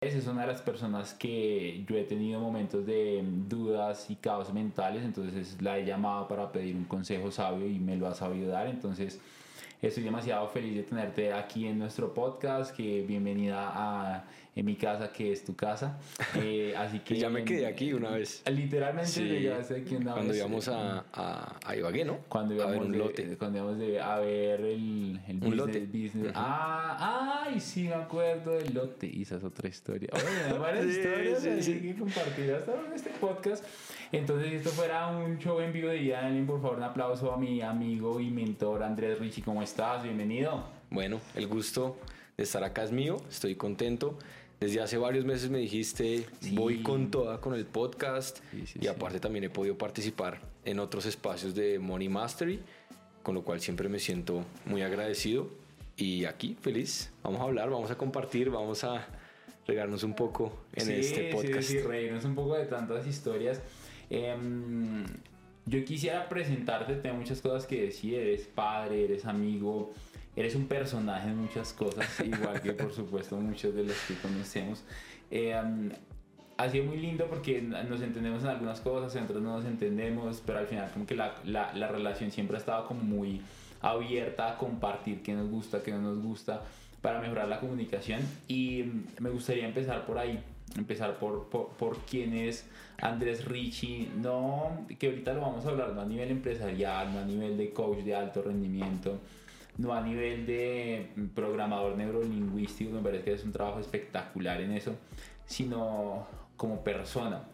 Es una de las personas que yo he tenido momentos de dudas y caos mentales, entonces la he llamado para pedir un consejo sabio y me lo ha sabido dar, entonces estoy demasiado feliz de tenerte aquí en nuestro podcast, que bienvenida a en mi casa, que es tu casa. Eh, así que ya me quedé aquí una vez. Literalmente sí. llegaste aquí una cuando íbamos a, a, a, Ibagué, ¿no? Cuando íbamos a ver un lote. Cuando íbamos de, a ver el, el un business, lote. business. Ah, ay, sí, me acuerdo del lote. Y esa es otra historia. Oye, varias Sí, historias sí, así sí. que compartir hasta en este podcast. Entonces, si esto fuera un show en vivo de Daniel, por favor, un aplauso a mi amigo y mentor Andrés Richie. ¿Cómo estás? Bienvenido. Bueno, el gusto de estar acá es mío, estoy contento. Desde hace varios meses me dijiste, Sí. voy con toda con el podcast Sí, sí, y aparte también he podido participar en otros espacios de Money Mastery, con lo cual siempre me siento muy agradecido y aquí feliz. Vamos a hablar, vamos a compartir, vamos a regarnos un poco en este podcast. Sí, sí, reírnos un poco de tantas historias. Em, yo quisiera presentarte, tengo muchas cosas que decir, eres padre, eres amigo, eres un personaje en muchas cosas, igual que por supuesto muchos de los que conocemos. Em, ha sido muy lindo porque nos entendemos en algunas cosas, en otras no nos entendemos, pero al final como que la, la, la relación siempre ha estado como muy abierta a compartir qué nos gusta, qué no nos gusta, para mejorar la comunicación. Y me gustaría empezar por ahí, empezar por, por, por quién es Andrés Richie, no, que ahorita lo vamos a hablar, no a nivel empresarial, no a nivel de coach de alto rendimiento, no a nivel de mm, programador neurolingüístico, me parece que es un trabajo espectacular en eso, sino como persona.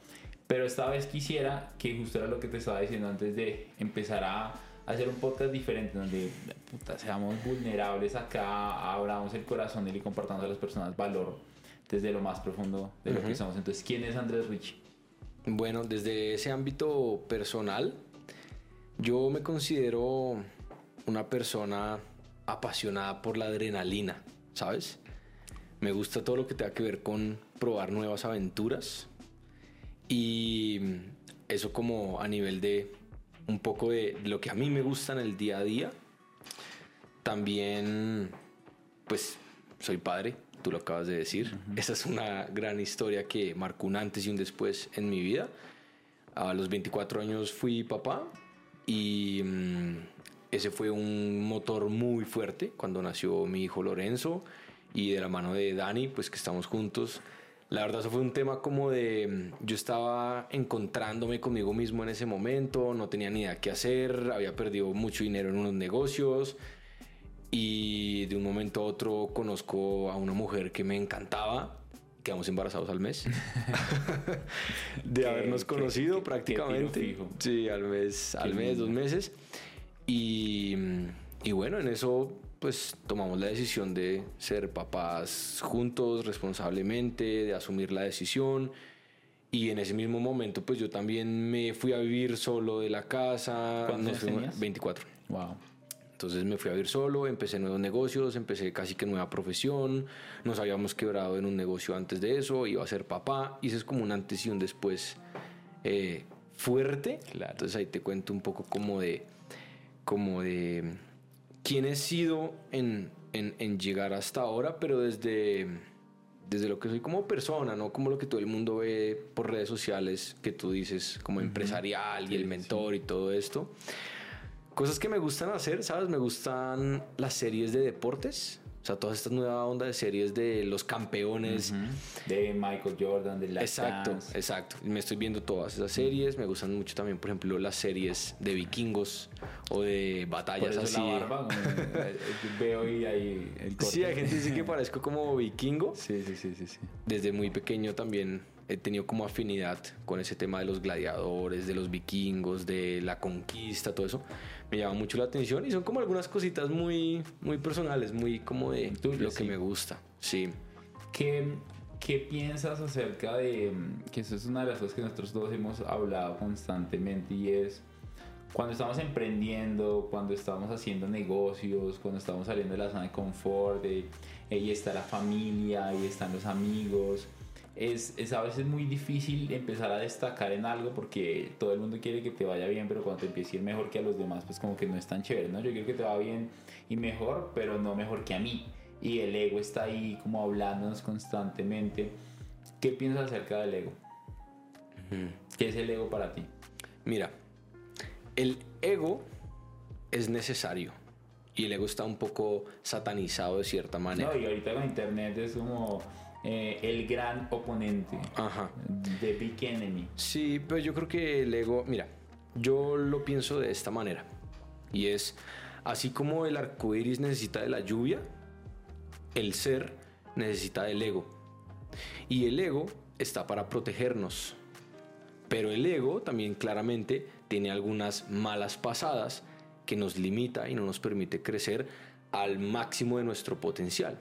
Pero esta vez quisiera que justo era lo que te estaba diciendo antes de empezar a hacer un podcast diferente donde puta, seamos vulnerables acá, abramos el corazón y le compartamos a las personas valor desde lo más profundo de lo que somos. Entonces, ¿quién es Andrés Rich? Bueno, desde ese ámbito personal, yo me considero una persona apasionada por la adrenalina, ¿sabes? Me gusta todo lo que tenga que ver con probar nuevas aventuras y eso como a nivel de un poco de lo que a mí me gusta en el día a día. También, pues, soy padre, tú lo acabas de decir. Esa es una gran historia que marcó un antes y un después en mi vida. A los 24 años fui papá y mm, ese fue un motor muy fuerte cuando nació mi hijo Lorenzo y de la mano de Dani, pues que estamos juntos. La verdad, eso fue un tema como de. mm, Yo estaba encontrándome conmigo mismo en ese momento, no tenía ni idea qué hacer, había perdido mucho dinero en unos negocios y de un momento a otro conozco a una mujer que me encantaba. Quedamos embarazados al mes de Qué- habernos qué- conocido qué- qué prácticamente. tiro fijo. Sí, al mes, al mes, dos meses. Y, y bueno, en eso pues tomamos la decisión de ser papás juntos, responsablemente, de asumir la decisión. Y en ese mismo momento pues yo también me fui a vivir solo de la casa. ¿Cuántos tenías? 24. Wow. Entonces me fui a vivir solo, empecé nuevos negocios, empecé casi que nueva profesión, nos habíamos quebrado en un negocio antes de eso, iba a ser papá, y eso es como un antes y un después eh, fuerte. Claro. Entonces ahí te cuento un poco como de, como de quién he sido en, en- en llegar hasta ahora, pero desde, desde lo que soy como persona, no como lo que todo el mundo ve por redes sociales, que tú dices como empresarial y el sí. mentor y todo esto. Cosas que me gustan hacer, ¿sabes? Me gustan las series de deportes. O sea, toda esta nueva onda de series de los campeones. De Michael Jordan, de Last Exacto, Dance. exacto. Me estoy viendo todas esas series. Me gustan mucho también, por ejemplo, las series de vikingos o de batallas Por eso así. la barba, eh, veo y ahí el corte. Sí, hay gente que dice que parezco como vikingo. Sí, sí, sí, sí, sí. Desde muy pequeño también he tenido como afinidad con ese tema de los gladiadores, de los vikingos, de la conquista, todo eso. Me llama mucho la atención y son como algunas cositas muy, muy personales, muy como de lo que me gusta. Sí. ¿Qué, ¿Qué piensas acerca de, que eso es una de las cosas que nosotros dos hemos hablado constantemente y es cuando estamos emprendiendo, cuando estamos haciendo negocios, cuando estamos saliendo de la zona de confort, de, ahí está la familia, ahí están los amigos, es, es a veces muy difícil empezar a destacar en algo porque todo el mundo quiere que te vaya bien, pero cuando te empieza a ir mejor que a los demás, pues como que no es tan chévere, ¿no? Yo quiero que te va bien y mejor, pero no mejor que a mí. Y el ego está ahí como hablándonos constantemente. ¿Qué piensas acerca del ego? ¿Qué es el ego para ti? Mira, el ego es necesario y el ego está un poco satanizado de cierta manera. No, y ahorita con internet es como eh, el gran oponente. Ajá. The Big Enemy. Sí, pero yo creo que el ego, mira, yo lo pienso de esta manera. Y es, así como el arco iris necesita de la lluvia, el ser necesita del ego. Y el ego está para protegernos. Pero el ego también claramente tiene algunas malas pasadas que nos limita y no nos permite crecer al máximo de nuestro potencial.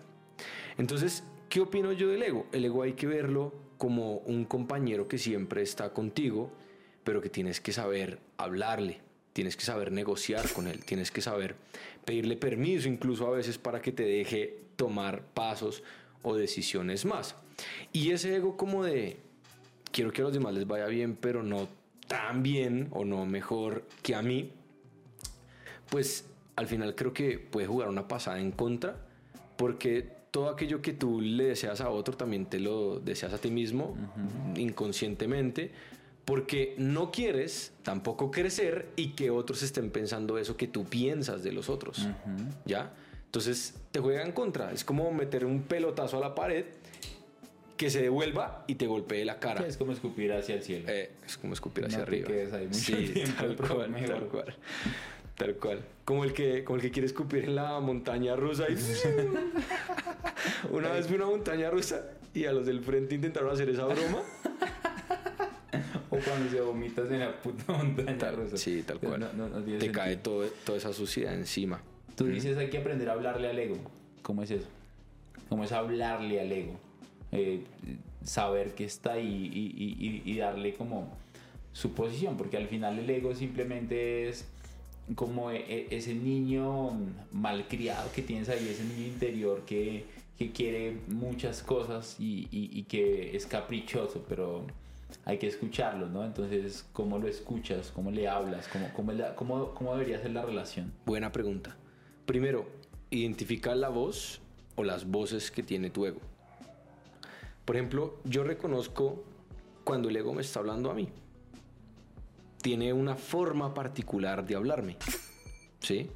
Entonces, ¿qué opino yo del ego? El ego hay que verlo como un compañero que siempre está contigo, pero que tienes que saber hablarle, tienes que saber negociar con él, tienes que saber pedirle permiso incluso a veces para que te deje tomar pasos o decisiones más. Y ese ego como de quiero que a los demás les vaya bien, pero no tan bien o no mejor que a mí, pues al final creo que puede jugar una pasada en contra, porque todo aquello que tú le deseas a otro también te lo deseas a ti mismo inconscientemente, porque no quieres tampoco crecer y que otros estén pensando eso que tú piensas de los otros, ¿ya? Entonces te juega en contra, es como meter un pelotazo a la pared que se devuelva y te golpee la cara. Es como escupir hacia el cielo. Eh, es como escupir hacia No te arriba. quedes ahí mucho sí, tiempo, tal pero cual, mejor. tal cual. Tal cual. Como el que, como el que quiere escupir en la montaña rusa. Y... una vez vi una montaña rusa y a los del frente intentaron hacer esa broma. O cuando se vomitas en la puta montaña Tal- rusa. sí, tal cual. No- no- no tiene te sentido. cae todo, toda esa suciedad encima. Tú dices hay que aprender a hablarle al ego. ¿Cómo es eso? ¿Cómo es hablarle al ego? Eh, saber que está ahí y, y- y- y darle como su posición, porque al final el ego simplemente es como e- e- ese niño malcriado que tienes ahí, ese niño interior que, que quiere muchas cosas y, que es caprichoso, pero hay que escucharlo, ¿no? Entonces, ¿cómo lo escuchas? ¿Cómo le hablas? ¿Cómo, cómo, la- cómo- cómo debería ser la relación? Buena pregunta. Primero, identifica la voz o las voces que tiene tu ego. Por ejemplo, yo reconozco cuando el ego me está hablando a mí. Tiene una forma particular de hablarme. ¿Sí?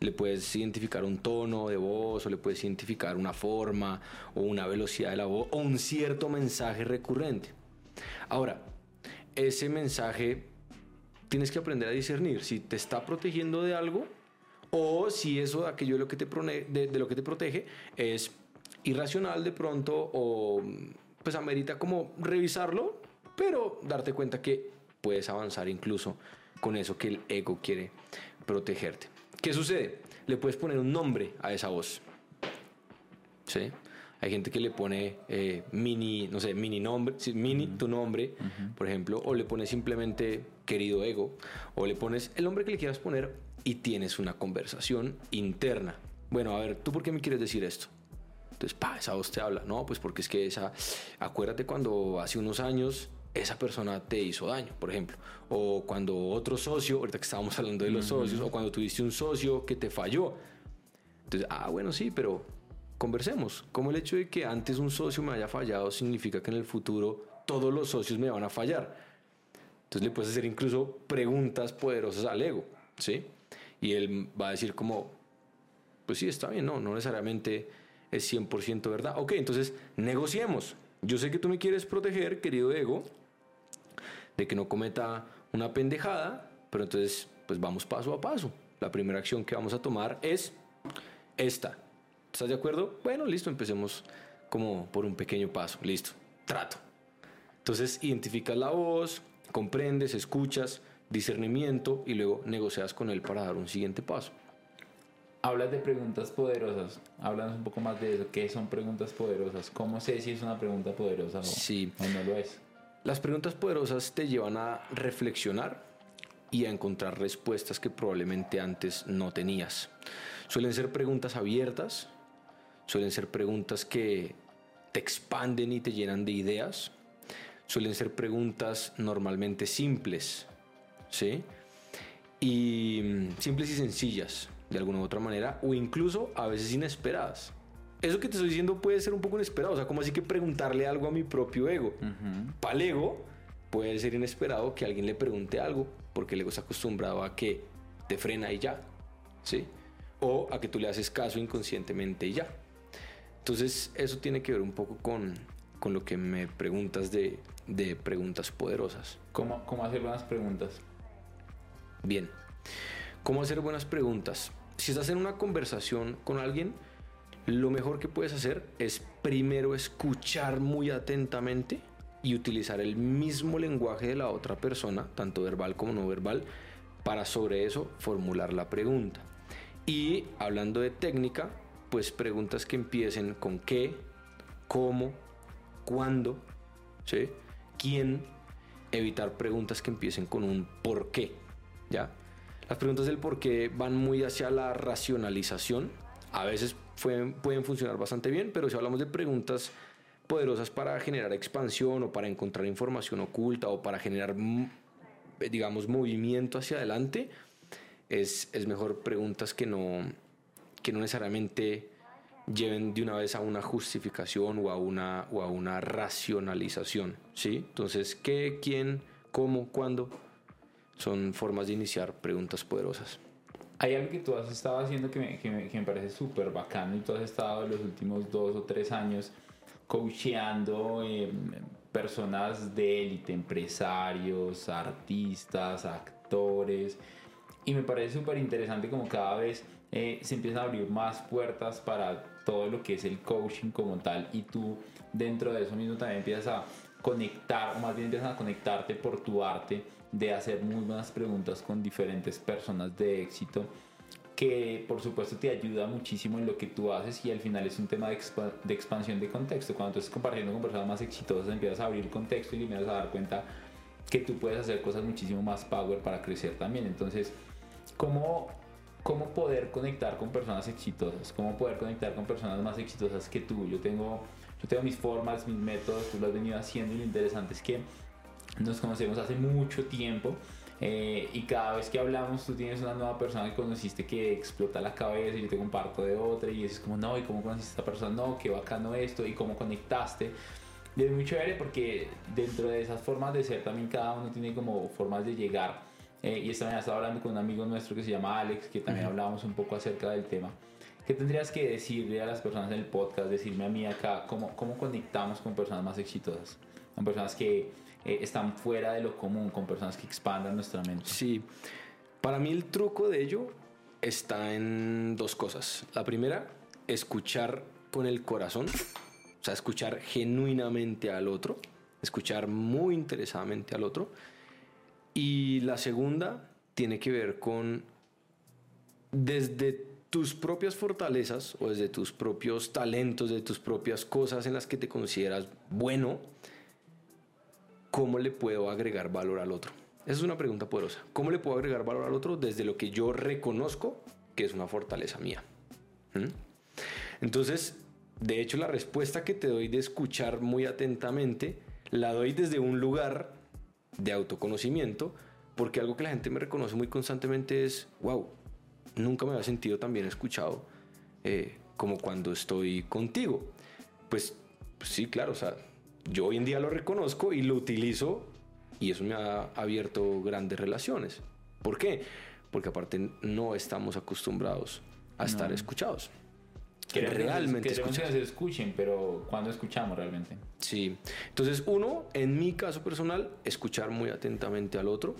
Le puedes identificar un tono de voz o le puedes identificar una forma o una velocidad de la voz o un cierto mensaje recurrente. Ahora, ese mensaje tienes que aprender a discernir si te está protegiendo de algo o si eso de aquello lo que te, lo que te protege es irracional de pronto o pues amerita como revisarlo, pero darte cuenta que puedes avanzar incluso con eso que el ego quiere protegerte. ¿Qué sucede? Le puedes poner un nombre a esa voz. ¿Sí? Hay gente que le pone eh, mini, no sé, mini nombre, mini tu nombre, por ejemplo, o le pones simplemente querido ego, o le pones el nombre que le quieras poner y tienes una conversación interna. Bueno, a ver, ¿tú por qué me quieres decir esto? Entonces, pa, esa voz te habla. No, pues porque es que esa, acuérdate cuando hace unos años esa persona te hizo daño, por ejemplo. O cuando otro socio, ahorita que estábamos hablando de los socios, o cuando tuviste un socio que te falló. Entonces, ah, bueno, sí, pero conversemos. Como el hecho de que antes un socio me haya fallado significa que en el futuro todos los socios me van a fallar. Entonces le puedes hacer incluso preguntas poderosas al ego, ¿sí? Y él va a decir como, pues sí, está bien, no, no necesariamente es 100% verdad. Ok, entonces negociemos. Yo sé que tú me quieres proteger, querido ego, de que no cometa una pendejada, pero entonces pues vamos paso a paso. La primera acción que vamos a tomar es esta. ¿Estás de acuerdo? Bueno, listo, empecemos como por un pequeño paso. Listo, trato. Entonces identificas la voz, comprendes, escuchas, discernimiento y luego negocias con él para dar un siguiente paso. Hablas de preguntas poderosas. Háblanos un poco más de eso. ¿Qué son preguntas poderosas? ¿Cómo sé si es una pregunta poderosa o, Sí. o no lo es? Las preguntas poderosas te llevan a reflexionar y a encontrar respuestas que probablemente antes no tenías. Suelen ser preguntas abiertas, suelen ser preguntas que te expanden y te llenan de ideas, suelen ser preguntas normalmente simples, ¿sí? Y mm, simples y sencillas, de alguna u otra manera, o incluso a veces inesperadas. Eso que te estoy diciendo puede ser un poco inesperado, o sea, como así que preguntarle algo a mi propio ego. Para el ego puede ser inesperado que alguien le pregunte algo, porque el ego está acostumbrado a que te frena y ya, ¿sí? O a que tú le haces caso inconscientemente y ya. Entonces, eso tiene que ver un poco con, con lo que me preguntas de, de preguntas poderosas. ¿Cómo, ¿Cómo hacer buenas preguntas? Bien, ¿cómo hacer buenas preguntas? Si estás en una conversación con alguien, lo mejor que puedes hacer es primero escuchar muy atentamente y utilizar el mismo lenguaje de la otra persona, tanto verbal como no verbal, para sobre eso formular la pregunta. Y hablando de técnica, pues preguntas que empiecen con qué, cómo, cuándo, ¿sí? quién, evitar preguntas que empiecen con un por qué, ¿ya? Las preguntas del por qué van muy hacia la racionalización, a veces pueden, funcionar bastante bien, pero si hablamos de preguntas poderosas para generar expansión o para encontrar información oculta o para generar, mm, digamos, movimiento hacia adelante, es, es mejor preguntas que no, que no necesariamente lleven de una vez a una justificación o a una, o a una racionalización. ¿sí? Entonces, ¿qué, quién, cómo, cuándo? Son formas de iniciar preguntas poderosas. Hay algo que tú has estado haciendo que me, que me, que me parece súper bacano y tú has estado los últimos dos o tres años coacheando eh, personas de élite, empresarios, artistas, actores. Y me parece súper interesante como cada vez eh, se empiezan a abrir más puertas para todo lo que es el coaching como tal y tú dentro de eso mismo también empiezas a conectar o más bien empiezas a conectarte por tu arte de hacer muy buenas preguntas con diferentes personas de éxito que por supuesto te ayuda muchísimo en lo que tú haces y al final es un tema de, expa de expansión de contexto. Cuando tú estás compartiendo con personas más exitosas empiezas a abrir contexto y empiezas a dar cuenta que tú puedes hacer cosas muchísimo más power para crecer también. Entonces, ¿cómo, cómo poder conectar con personas exitosas? ¿Cómo poder conectar con personas más exitosas que tú? Yo tengo, yo tengo mis formas, mis métodos, tú lo has venido haciendo y lo interesante es que nos conocemos hace mucho tiempo eh, y cada vez que hablamos tú tienes una nueva persona que conociste que explota la cabeza y yo te comparto de otra y es como, no, ¿y cómo conociste a esta persona? No, qué bacano esto y cómo conectaste. Y es muy chévere porque dentro de esas formas de ser también cada uno tiene como formas de llegar. Eh, y esta mañana estaba hablando con un amigo nuestro que se llama Alex, que también uh -huh. hablábamos un poco acerca del tema. ¿Qué tendrías que decirle a las personas en el podcast, decirme a mí acá, cómo, cómo conectamos con personas más exitosas? Con personas que eh, están fuera de lo común, con personas que expandan nuestra mente. Sí, para mí el truco de ello está en dos cosas. La primera, escuchar con el corazón, o sea, escuchar genuinamente al otro, escuchar muy interesadamente al otro. Y la segunda tiene que ver con desde tus propias fortalezas o desde tus propios talentos, de tus propias cosas en las que te consideras bueno, ¿cómo le puedo agregar valor al otro? Esa es una pregunta poderosa. ¿Cómo le puedo agregar valor al otro desde lo que yo reconozco que es una fortaleza mía? ¿Mm? Entonces, de hecho, la respuesta que te doy de escuchar muy atentamente, la doy desde un lugar de autoconocimiento, porque algo que la gente me reconoce muy constantemente es, wow, nunca me había sentido tan bien escuchado eh, como cuando estoy contigo. Pues, pues sí, claro, o sea, yo hoy en día lo reconozco y lo utilizo y eso me ha abierto grandes relaciones. ¿Por qué? Porque aparte no estamos acostumbrados a no. estar escuchados. Queremos realmente que se escuchen, pero ¿cuándo escuchamos realmente? Sí. Entonces, uno, en mi caso personal, escuchar muy atentamente al otro.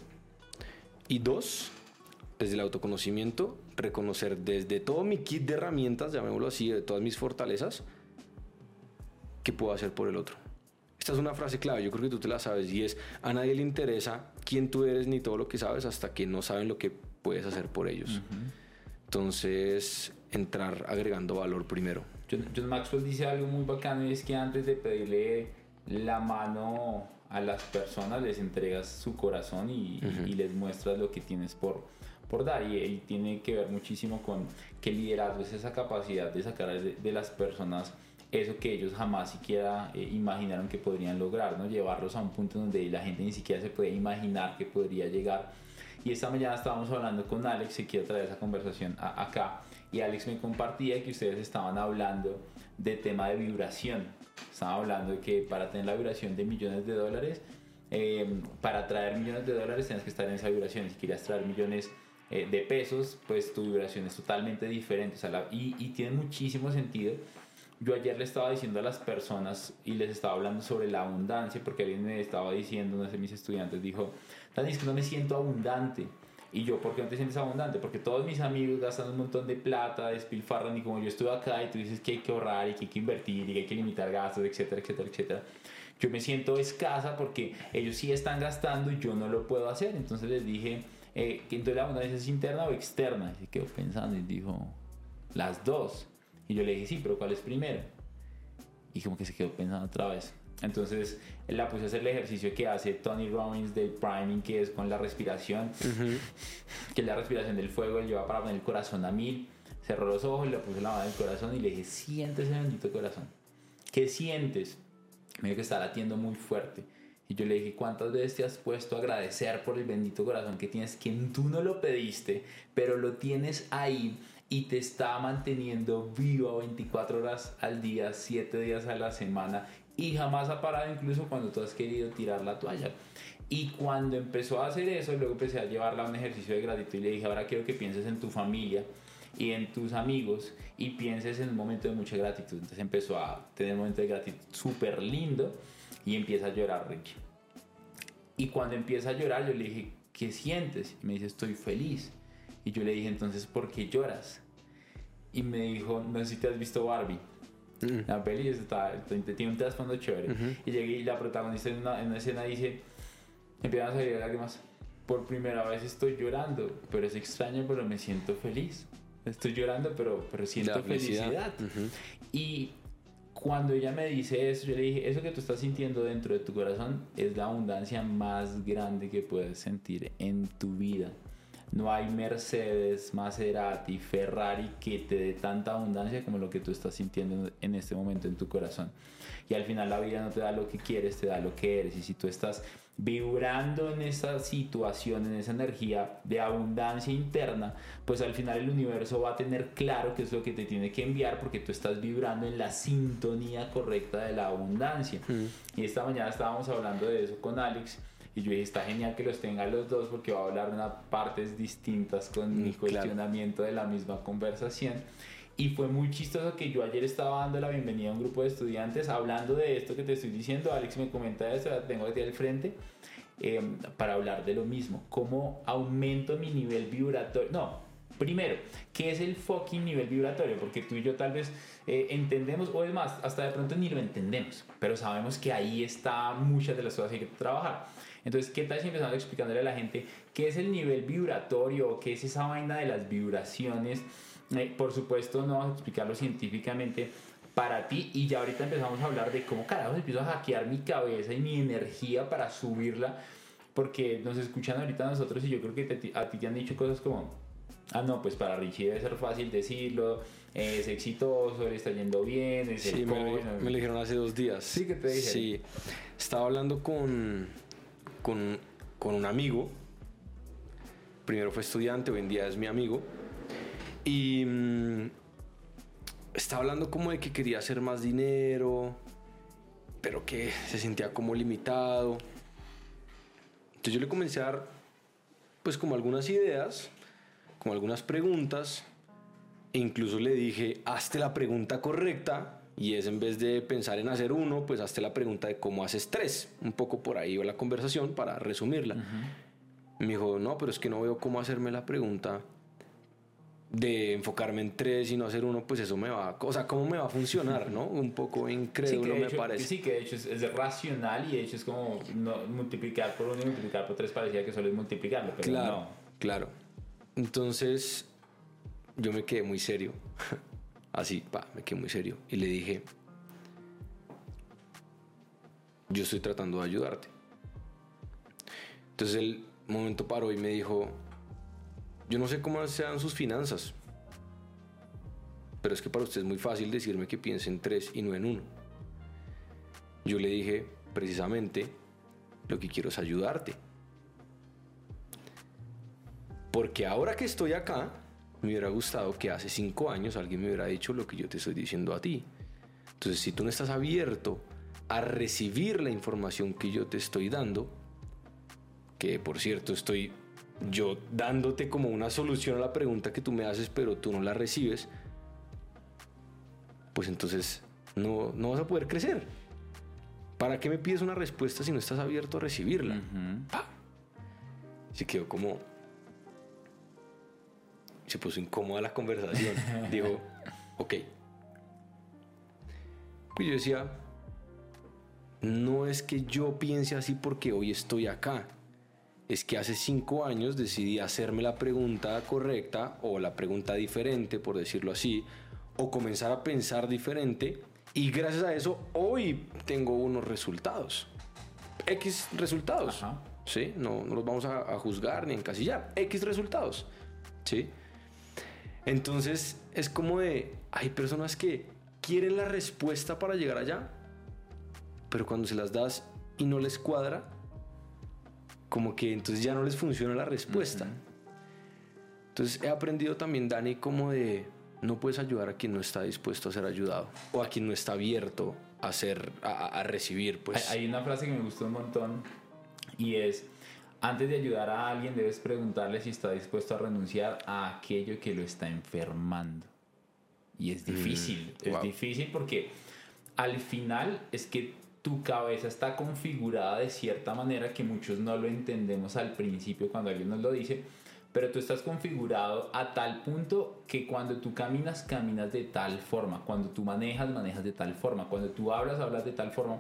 Y dos, desde el autoconocimiento, reconocer desde todo mi kit de herramientas, llamémoslo así, de todas mis fortalezas, qué puedo hacer por el otro. Esta es una frase clave, yo creo que tú te la sabes, y es, a nadie le interesa quién tú eres ni todo lo que sabes hasta que no saben lo que puedes hacer por ellos. Entonces, entrar agregando valor primero. John, Maxwell dice algo muy bacano y es que antes de pedirle la mano a las personas les entregas su corazón y, les muestras lo que tienes por, por dar y, tiene que ver muchísimo con que liderazgo es esa capacidad de sacar de, las personas eso que ellos jamás siquiera eh, imaginaron que podrían lograr, ¿no? llevarlos a un punto donde la gente ni siquiera se puede imaginar que podría llegar. Y esta mañana estábamos hablando con Alex, que quiere traer esa conversación acá, y Alex me compartía que ustedes estaban hablando de tema de vibración. Estaban hablando de que para tener la vibración de millones de dólares, eh, para traer millones de dólares tienes que estar en esa vibración. Si quieres traer millones eh, de pesos, pues tu vibración es totalmente diferente. y, y tiene muchísimo sentido. Yo ayer le estaba diciendo a las personas y les estaba hablando sobre la abundancia, porque alguien me estaba diciendo, uno de mis estudiantes dijo, Dani, es que no me siento abundante. Y yo, ¿por qué no te sientes abundante? Porque todos mis amigos gastan un montón de plata, despilfarran, y como yo estoy acá y tú dices que hay que ahorrar y que hay que invertir y que hay que limitar gastos, etcétera, etcétera, etcétera. Yo me siento escasa porque ellos sí están gastando y yo no lo puedo hacer. Entonces les dije, eh, entonces la abundancia es interna o externa. Y se quedó pensando y dijo, las dos. Y yo le dije, sí, pero ¿cuál es primero? Y como que se quedó pensando otra vez. Entonces la puse a hacer el ejercicio que hace Tony Robbins del priming, que es con la respiración, que es la respiración del fuego, él lleva para poner el corazón a mil, cerró los ojos, le puse la mano en el corazón y le dije, siente ese bendito corazón. ¿Qué sientes? Me dijo que está latiendo muy fuerte. Y yo le dije, ¿cuántas veces te has puesto a agradecer por el bendito corazón que tienes, que tú no lo pediste, pero lo tienes ahí y te está manteniendo vivo 24 horas al día, 7 días a la semana y jamás ha parado incluso cuando tú has querido tirar la toalla. Y cuando empezó a hacer eso, luego empecé a llevarla a un ejercicio de gratitud y le dije, ahora quiero que pienses en tu familia y en tus amigos y pienses en un momento de mucha gratitud. Entonces empezó a tener un momento de gratitud súper lindo y empieza a llorar Ricky. Y cuando empieza a llorar yo le dije, ¿qué sientes? Y me dice, estoy feliz. Y yo le dije, entonces, ¿por qué lloras? Y me dijo, no sé si te has visto Barbie. Mm. La peli está, tiene un trasfondo chévere. Y llegué y la protagonista en una, en una escena dice, empiezan a salir lágrimas. Por primera vez estoy llorando, pero es extraño, pero me siento feliz. Estoy llorando, pero, pero siento felicidad. Y cuando ella me dice eso, yo le dije, eso que tú estás sintiendo dentro de tu corazón es la abundancia más grande que puedes sentir en tu vida. No hay Mercedes, Maserati, Ferrari que te dé tanta abundancia como lo que tú estás sintiendo en este momento en tu corazón. Y al final la vida no te da lo que quieres, te da lo que eres. Y si tú estás vibrando en esa situación, en esa energía de abundancia interna, pues al final el universo va a tener claro qué es lo que te tiene que enviar porque tú estás vibrando en la sintonía correcta de la abundancia. Mm. Y esta mañana estábamos hablando de eso con Alex y yo dije, está genial que los tenga los dos porque va a hablar de partes distintas con mi mm, cuestionamiento de la misma conversación. Y fue muy chistoso que yo ayer estaba dando la bienvenida a un grupo de estudiantes hablando de esto que te estoy diciendo. Alex me comenta eso, la tengo aquí al frente. Em, para hablar de lo mismo, cómo aumento mi nivel vibratorio. No, primero, ¿qué es el fucking nivel vibratorio? Porque tú y yo tal vez eh, entendemos, o es más, hasta de pronto ni lo entendemos, pero sabemos que ahí está muchas de las cosas que hay que trabajar. Entonces, ¿qué tal si empezamos explicándole a la gente qué es el nivel vibratorio, qué es esa vaina de las vibraciones? Eh, por supuesto, no vamos a explicarlo científicamente para ti y ya ahorita empezamos a hablar de cómo carajo empiezo a hackear mi cabeza y mi energía para subirla porque nos escuchan ahorita nosotros y yo creo que a ti te han dicho cosas como ah no pues para Richie debe ser fácil decirlo es exitoso le está yendo bien es sí, me, lo, dijeron hace dos días sí que te dije sí estaba hablando con con, con un amigo. Primero fue estudiante, hoy en día es mi amigo. Y mm, estaba hablando como de que quería hacer más dinero, pero que se sentía como limitado. Entonces yo le comencé a dar pues como algunas ideas, como algunas preguntas, e incluso le dije, hazte la pregunta correcta y es en vez de pensar en hacer uno, pues hazte la pregunta de cómo haces tres. Un poco por ahí va la conversación para resumirla. Me dijo, no, pero es que no veo cómo hacerme la pregunta de enfocarme en tres y no hacer uno, pues eso me va, o sea, ¿cómo me va a funcionar, no? Un poco incrédulo sí, me hecho, parece. Sí, que de hecho es, racional y de hecho es como multiplicar por uno y multiplicar por tres parecía que solo es multiplicarlo, pero claro, no. Claro. Entonces, yo me quedé muy serio. Así, pa, me quedé muy serio. Y le dije, yo estoy tratando de ayudarte. Entonces el momento paró y me dijo, yo no sé cómo sean sus finanzas, pero es que para usted es muy fácil decirme que piense en tres y no en uno. Yo le dije, precisamente, lo que quiero es ayudarte. Porque ahora que estoy acá, me hubiera gustado que hace cinco años alguien me hubiera dicho lo que yo te estoy diciendo a ti. Entonces, si tú no estás abierto a recibir la información que yo te estoy dando, que por cierto estoy yo dándote como una solución a la pregunta que tú me haces, pero tú no la recibes, pues entonces no, no vas a poder crecer. ¿Para qué me pides una respuesta si no estás abierto a recibirla? Se quedó como... Se puso incómoda la conversación. Dijo, ok. Pues yo decía, no es que yo piense así porque hoy estoy acá. Es que hace cinco años decidí hacerme la pregunta correcta o la pregunta diferente, por decirlo así, o comenzar a pensar diferente y gracias a eso hoy tengo unos resultados. X resultados. ¿Sí? No, no los vamos a, a, juzgar ni encasillar. X resultados. ¿Sí? Entonces es como de, hay personas que quieren la respuesta para llegar allá, pero cuando se las das y no les cuadra, como que entonces ya no les funciona la respuesta. Entonces he aprendido también, Dani, como de no puedes ayudar a quien no está dispuesto a ser ayudado o a quien no está abierto a, ser, a, recibir. Pues. Hay, una frase que me gustó un montón y es, antes de ayudar a alguien debes preguntarle si está dispuesto a renunciar a aquello que lo está enfermando. Y es mm, difícil, es difícil porque al final es que tu cabeza está configurada de cierta manera que muchos no lo entendemos al principio cuando alguien nos lo dice, pero tú estás configurado a tal punto que cuando tú caminas, caminas de tal forma, cuando tú manejas, manejas de tal forma, cuando tú hablas, hablas de tal forma,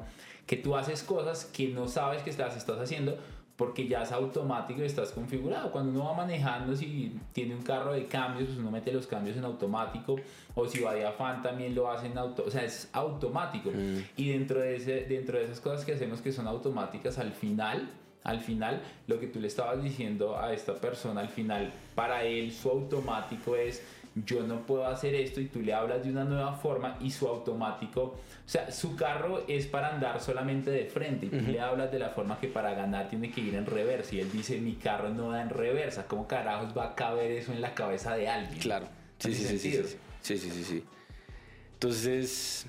que tú haces cosas que no sabes que las estás haciendo porque ya es automático y estás configurado. Cuando uno va manejando, si tiene un carro de cambios, pues uno mete los cambios en automático, o si va de afán también lo hace en auto, o sea, es automático. Mm. Y dentro de, ese, dentro de esas cosas que hacemos que son automáticas, al final, al final, lo que tú le estabas diciendo a esta persona, al final, para él su automático es yo no puedo hacer esto y tú le hablas de una nueva forma y su automático, o sea, su carro es para andar solamente de frente y tú le hablas de la forma que para ganar tiene que ir en reversa y él dice mi carro no da en reversa, ¿cómo carajos va a caber eso en la cabeza de alguien? Claro, sí, sí, sí, sí, sí, sí, sí, Entonces...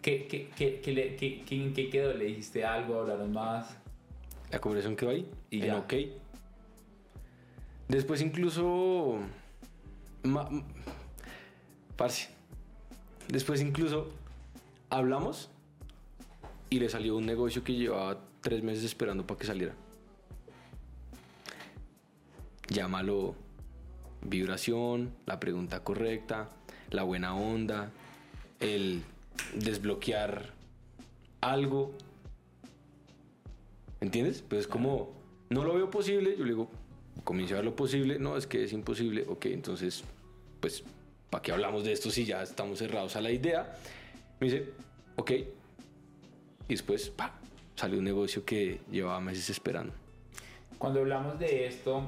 ¿Qué, qué, qué, qué, ¿En qué quedó? ¿Le dijiste algo? ¿Hablaron más? La conversación quedó ahí y en ya. ok. Después incluso parce. Después incluso hablamos y le salió un negocio que llevaba tres meses esperando para que saliera. Llámalo vibración, la pregunta correcta, la buena onda, el desbloquear algo. ¿Entiendes? Pues como no lo veo posible, yo le digo, comienzo a ver lo posible, no, es que es imposible, ok, entonces pues, ¿para qué hablamos de esto si ya estamos cerrados a la idea? Me dice, ok. Y después, pa, salió un negocio que llevaba meses esperando. Cuando hablamos de esto,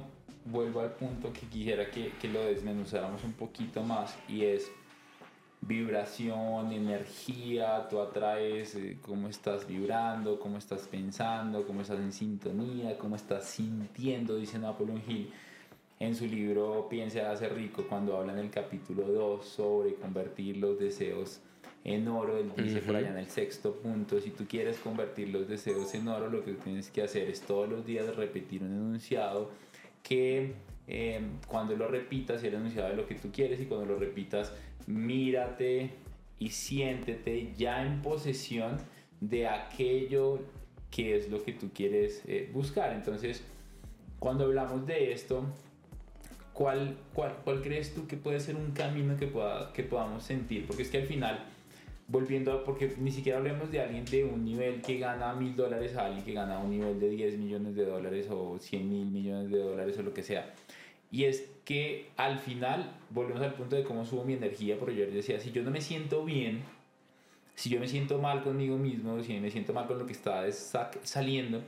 vuelvo al punto que quisiera que, que lo desmenuzáramos un poquito más y es vibración, energía, tú atraes eh, cómo estás vibrando, cómo estás pensando, cómo estás en sintonía, cómo estás sintiendo, dice Napoleon Hill en su libro Piense hace rico, cuando habla en el capítulo 2 sobre convertir los deseos en oro, él dice por allá en el sexto punto, si tú quieres convertir los deseos en oro, lo que tienes que hacer es todos los días repetir un enunciado que em, cuando lo repitas, el enunciado de lo que tú quieres y cuando lo repitas, mírate y siéntete ya en posesión de aquello que es lo que tú quieres eh, buscar. Entonces, cuando hablamos de esto, ¿cuál, cuál, cuál crees tú que puede ser un camino que, pueda, que podamos sentir? Porque es que al final, volviendo a, porque ni siquiera hablemos de alguien de un nivel que gana mil dólares a alguien que gana un nivel de 10 millones de dólares o 100 mil millones de dólares o lo que sea. Y es que al final volvemos al punto de cómo subo mi energía, porque yo decía, si yo no me siento bien, si yo me siento mal conmigo mismo, si me siento mal con lo que está saliendo,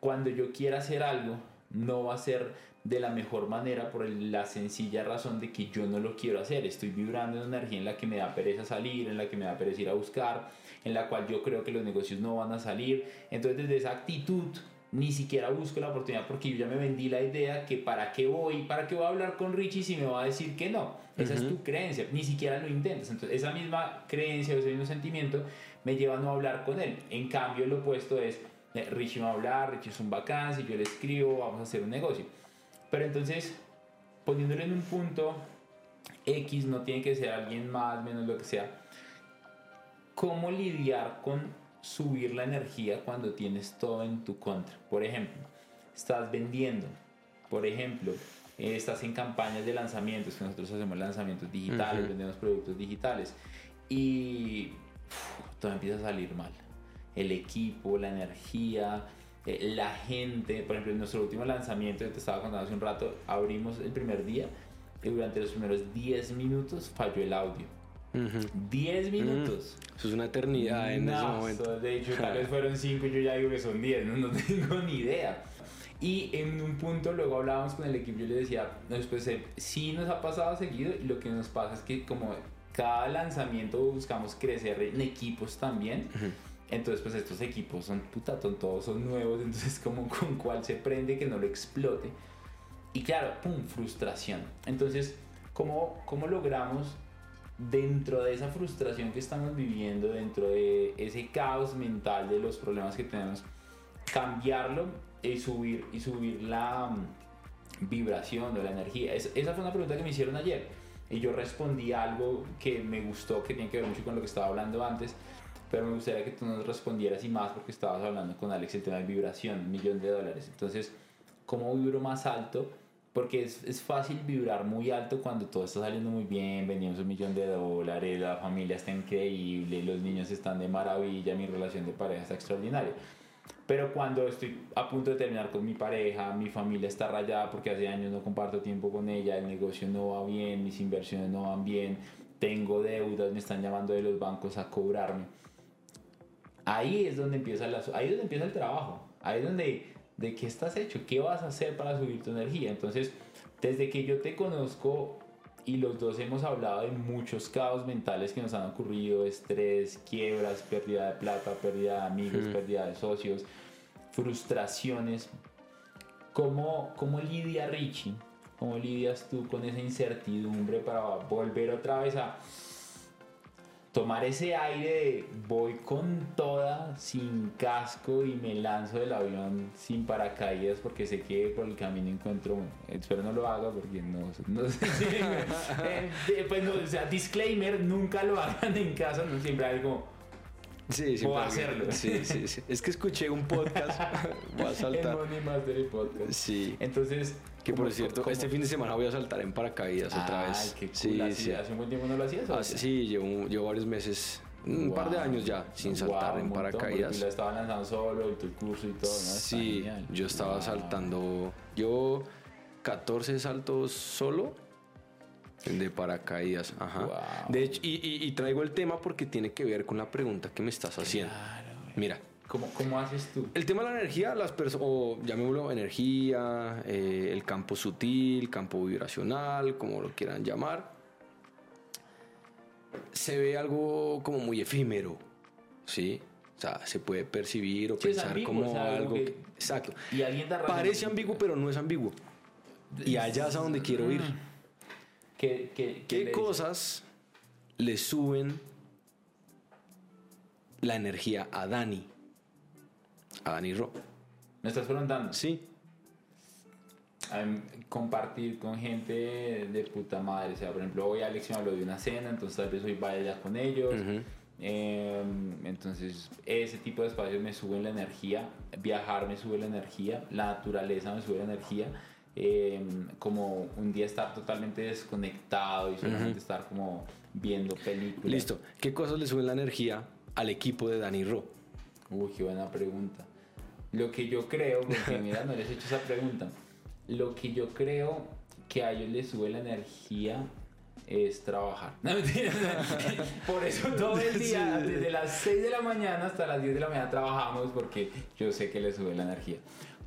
cuando yo quiera hacer algo, no va a ser de la mejor manera por la sencilla razón de que yo no lo quiero hacer. Estoy vibrando en una energía en la que me da pereza salir, en la que me da pereza ir a buscar, en la cual yo creo que los negocios no van a salir. Entonces desde esa actitud ni siquiera busco la oportunidad porque yo ya me vendí la idea que para qué voy, para qué voy a hablar con Richie si me va a decir que no. Esa es tu creencia, ni siquiera lo intentas. Entonces esa misma creencia, ese mismo sentimiento me lleva a no hablar con él. En cambio lo opuesto es, eh, Richie va a hablar, Richie es un bacán, si yo le escribo, vamos a hacer un negocio. Pero entonces, poniéndolo en un punto X, no tiene que ser alguien más, menos lo que sea. ¿Cómo lidiar con subir la energía cuando tienes todo en tu contra. Por ejemplo, estás vendiendo, por ejemplo, eh, estás en campañas de lanzamientos, que nosotros hacemos lanzamientos digitales, vendemos productos digitales, y todo empieza a salir mal. El equipo, la energía, eh, la gente, por ejemplo, en nuestro último lanzamiento, te estaba contando hace un rato, abrimos el primer día y durante los primeros 10 minutos falló el audio 10 minutos. Eso es una eternidad en ese momento. De hecho, tal vez fueron 5 yo ya digo que son 10, ¿no? tengo ni idea. Y en un punto luego hablábamos con el equipo, yo le decía, después eh, sí nos ha pasado seguido y lo que nos pasa es que como cada lanzamiento buscamos crecer en equipos también. Entonces, pues estos equipos son putatón, todos son nuevos, entonces como con cuál se prende que no lo explote. Y claro, pum, frustración. Entonces, ¿cómo, cómo logramos dentro de esa frustración que estamos viviendo, dentro de ese caos mental de los problemas que tenemos, cambiarlo y subir, y subir la mm, vibración de la energía. esa fue una pregunta que me hicieron ayer y yo respondí algo que me gustó, que tiene que ver mucho con lo que estaba hablando antes, pero me gustaría que tú nos respondieras y más porque estabas hablando con Alex el tema de vibración, millón de dólares. Entonces, ¿cómo vibro más alto? Porque es, es, fácil vibrar muy alto cuando todo está saliendo muy bien, venimos un millón de dólares, la familia está increíble, los niños están de maravilla, mi relación de pareja está extraordinaria. Pero cuando estoy a punto de terminar con mi pareja, mi familia está rayada porque hace años no comparto tiempo con ella, el negocio no va bien, mis inversiones no van bien, tengo deudas, me están llamando de los bancos a cobrarme. Ahí es donde empieza, la, ahí es donde empieza el trabajo, ahí es donde de qué estás hecho, qué vas a hacer para subir tu energía. Entonces, desde que yo te conozco y los dos hemos hablado de muchos caos mentales que nos han ocurrido, estrés, quiebras, pérdida de plata, pérdida de amigos, pérdida de socios, frustraciones. ¿Cómo, ¿Cómo lidia Richie? ¿Cómo lidias tú con esa incertidumbre para volver otra vez a tomar ese aire de voy con toda, sin casco y me lanzo del avión sin paracaídas porque sé que por el camino encuentro, espero no lo haga porque no, sé, eh, pues no, o sea, disclaimer, nunca lo hagan en casa, no siempre hay como... Sí, sí, hacerlo. Sí, sí, sí. Es que escuché un podcast. voy a saltar. El Money Mastery Podcast. Sí. Entonces, que por cierto, este fin de semana voy a saltar en paracaídas otra vez. Qué cool. Sí, ¿Hace un buen tiempo no lo hacías? Ah, sí, llevo, llevo, varios meses, un par de años ya, sin saltar en paracaídas. Tú estaba lanzando solo, y tu curso y todo, ¿no? Sí, yo estaba saltando, yo 14 saltos solo de paracaídas, ajá. De hecho, y, y, traigo el tema porque tiene que ver con la pregunta que me estás haciendo. Mira, ¿Cómo, ¿Cómo, haces tú? El tema de la energía, las personas, o llamémoslo energía, eh, el campo sutil, campo vibracional, como lo quieran llamar, se ve algo como muy efímero, ¿sí? O sea, se puede percibir o pensar como algo... exacto. Y Parece ambiguo, pero no es ambiguo. Y allá es a donde quiero ir. ¿Qué, qué, qué, ¿Qué cosas le suben la energía a Dani? a Dani Ro. ¿Me estás preguntando? Sí. compartir con gente de puta madre. O sea, por ejemplo, hoy Alex me habló de una cena, entonces tal vez hoy vaya con ellos. Em, entonces, ese tipo de espacios me suben la energía, viajar me sube la energía, la naturaleza me sube la energía. Em, como un día estar totalmente desconectado y solamente estar como viendo películas. Listo. ¿Qué cosas le suben la energía al equipo de Dani Ro? Uy, qué buena pregunta. Lo que yo creo, porque mira, no les he hecho esa pregunta. Lo que yo creo que a ellos les sube la energía es trabajar. No, Por eso todo el día, desde las 6 de la mañana hasta las 10 de la mañana trabajamos porque yo sé que les sube la energía.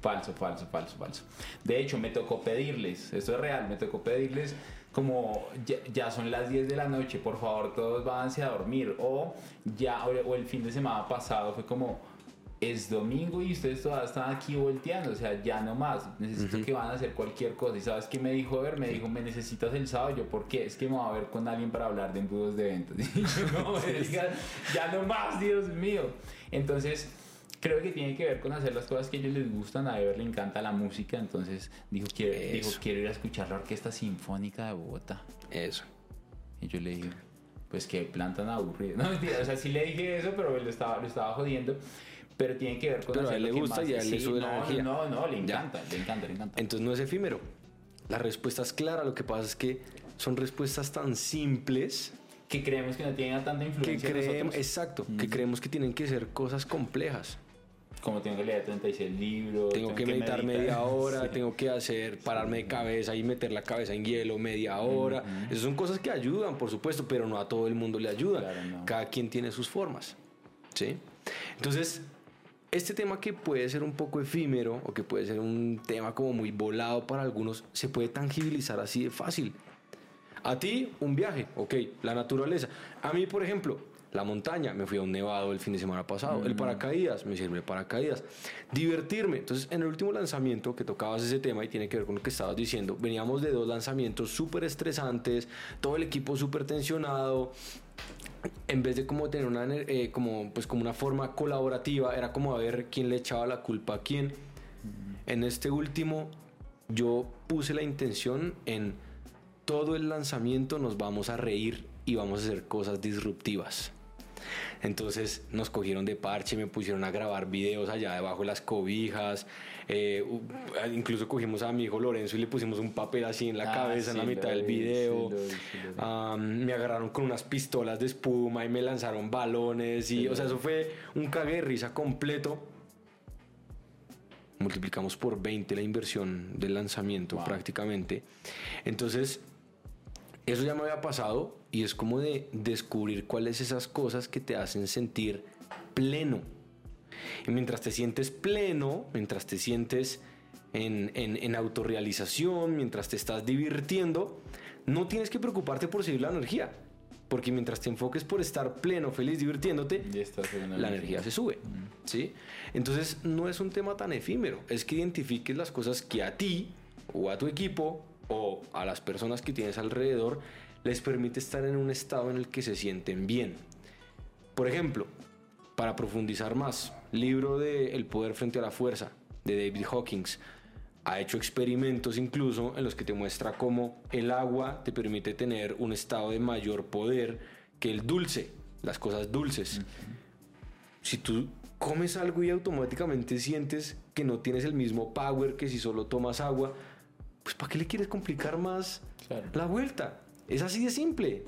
Falso, falso, falso, falso. De hecho, me tocó pedirles, esto es real, me tocó pedirles como ya, son las 10 de la noche, por favor todos váyanse a dormir. O ya, o el fin de semana pasado fue como, es domingo y ustedes todavía están aquí volteando, o sea, ya no más, necesito que van a hacer cualquier cosa. ¿Y sabes qué me dijo? Ver, me dijo, me necesitas el sábado. Yo, ¿por qué? Es que me voy a ver con alguien para hablar de embudos de ventas. Y yo, no, ya no más, Dios mío. Entonces, creo que tiene que ver con hacer las cosas que a ellos les gustan. A Ever le encanta la música, entonces dijo, quiero, dijo, quiero ir a escuchar la Orquesta Sinfónica de Bogotá. Eso. Y yo le dije, pues qué plan tan aburrido. No, mentira, o sea, sí le dije eso, pero lo estaba, lo estaba jodiendo pero tiene que ver con pero a él le gusta y a él le sube no, la energía. No, no, le encanta, le encanta, le encanta. Entonces no es efímero. La respuesta es clara, lo que pasa es que son respuestas tan simples que creemos que no tienen tanta influencia. Que creemos, exacto, que creemos que tienen que ser cosas complejas. Como tengo que leer 36 libros. Tengo, que, meditar, media hora, tengo que hacer, pararme de cabeza y meter la cabeza en hielo media hora. Esas son cosas que ayudan, por supuesto, pero no a todo el mundo le ayudan. Cada quien tiene sus formas. ¿Sí? Entonces, este tema que puede ser un poco efímero o que puede ser un tema como muy volado para algunos, se puede tangibilizar así de fácil. A ti, un viaje, ok, la naturaleza. A mí, por ejemplo, la montaña, me fui a un nevado el fin de semana pasado. El mm. paracaídas, me sirve paracaídas. Divertirme. Entonces, en el último lanzamiento que tocabas ese tema y tiene que ver con lo que estabas diciendo, veníamos de dos lanzamientos súper estresantes, todo el equipo súper tensionado, en vez de como tener una, eh, como, pues como una forma colaborativa, era como a ver quién le echaba la culpa a quién. En este último, yo puse la intención en todo el lanzamiento nos vamos a reír y vamos a hacer cosas disruptivas. Entonces nos cogieron de parche, me pusieron a grabar videos allá debajo de las cobijas. Eh, incluso cogimos a mi hijo Lorenzo y le pusimos un papel así en la ah, cabeza en la mitad del video. me agarraron con unas pistolas de espuma y me lanzaron balones. Y, o sea, eso fue un cague de risa completo. Multiplicamos por 20 la inversión del lanzamiento prácticamente. Entonces, eso ya me había pasado y es como de descubrir cuáles esas cosas que te hacen sentir pleno. Y mientras te sientes pleno, mientras te sientes en, en, autorrealización, mientras te estás divirtiendo, no tienes que preocuparte por seguir la energía. Porque mientras te enfoques por estar pleno, feliz, divirtiéndote, la energía se sube. ¿sí? Entonces no es un tema tan efímero, es que identifiques las cosas que a ti o a tu equipo o a las personas que tienes alrededor les permite estar en un estado en el que se sienten bien. Por ejemplo, para profundizar más, libro de El poder frente a la fuerza de David Hawkins ha hecho experimentos incluso en los que te muestra cómo el agua te permite tener un estado de mayor poder que el dulce, las cosas dulces. Si tú comes algo y automáticamente sientes que no tienes el mismo power que si solo tomas agua, pues ¿para qué le quieres complicar más la vuelta? Es así de simple.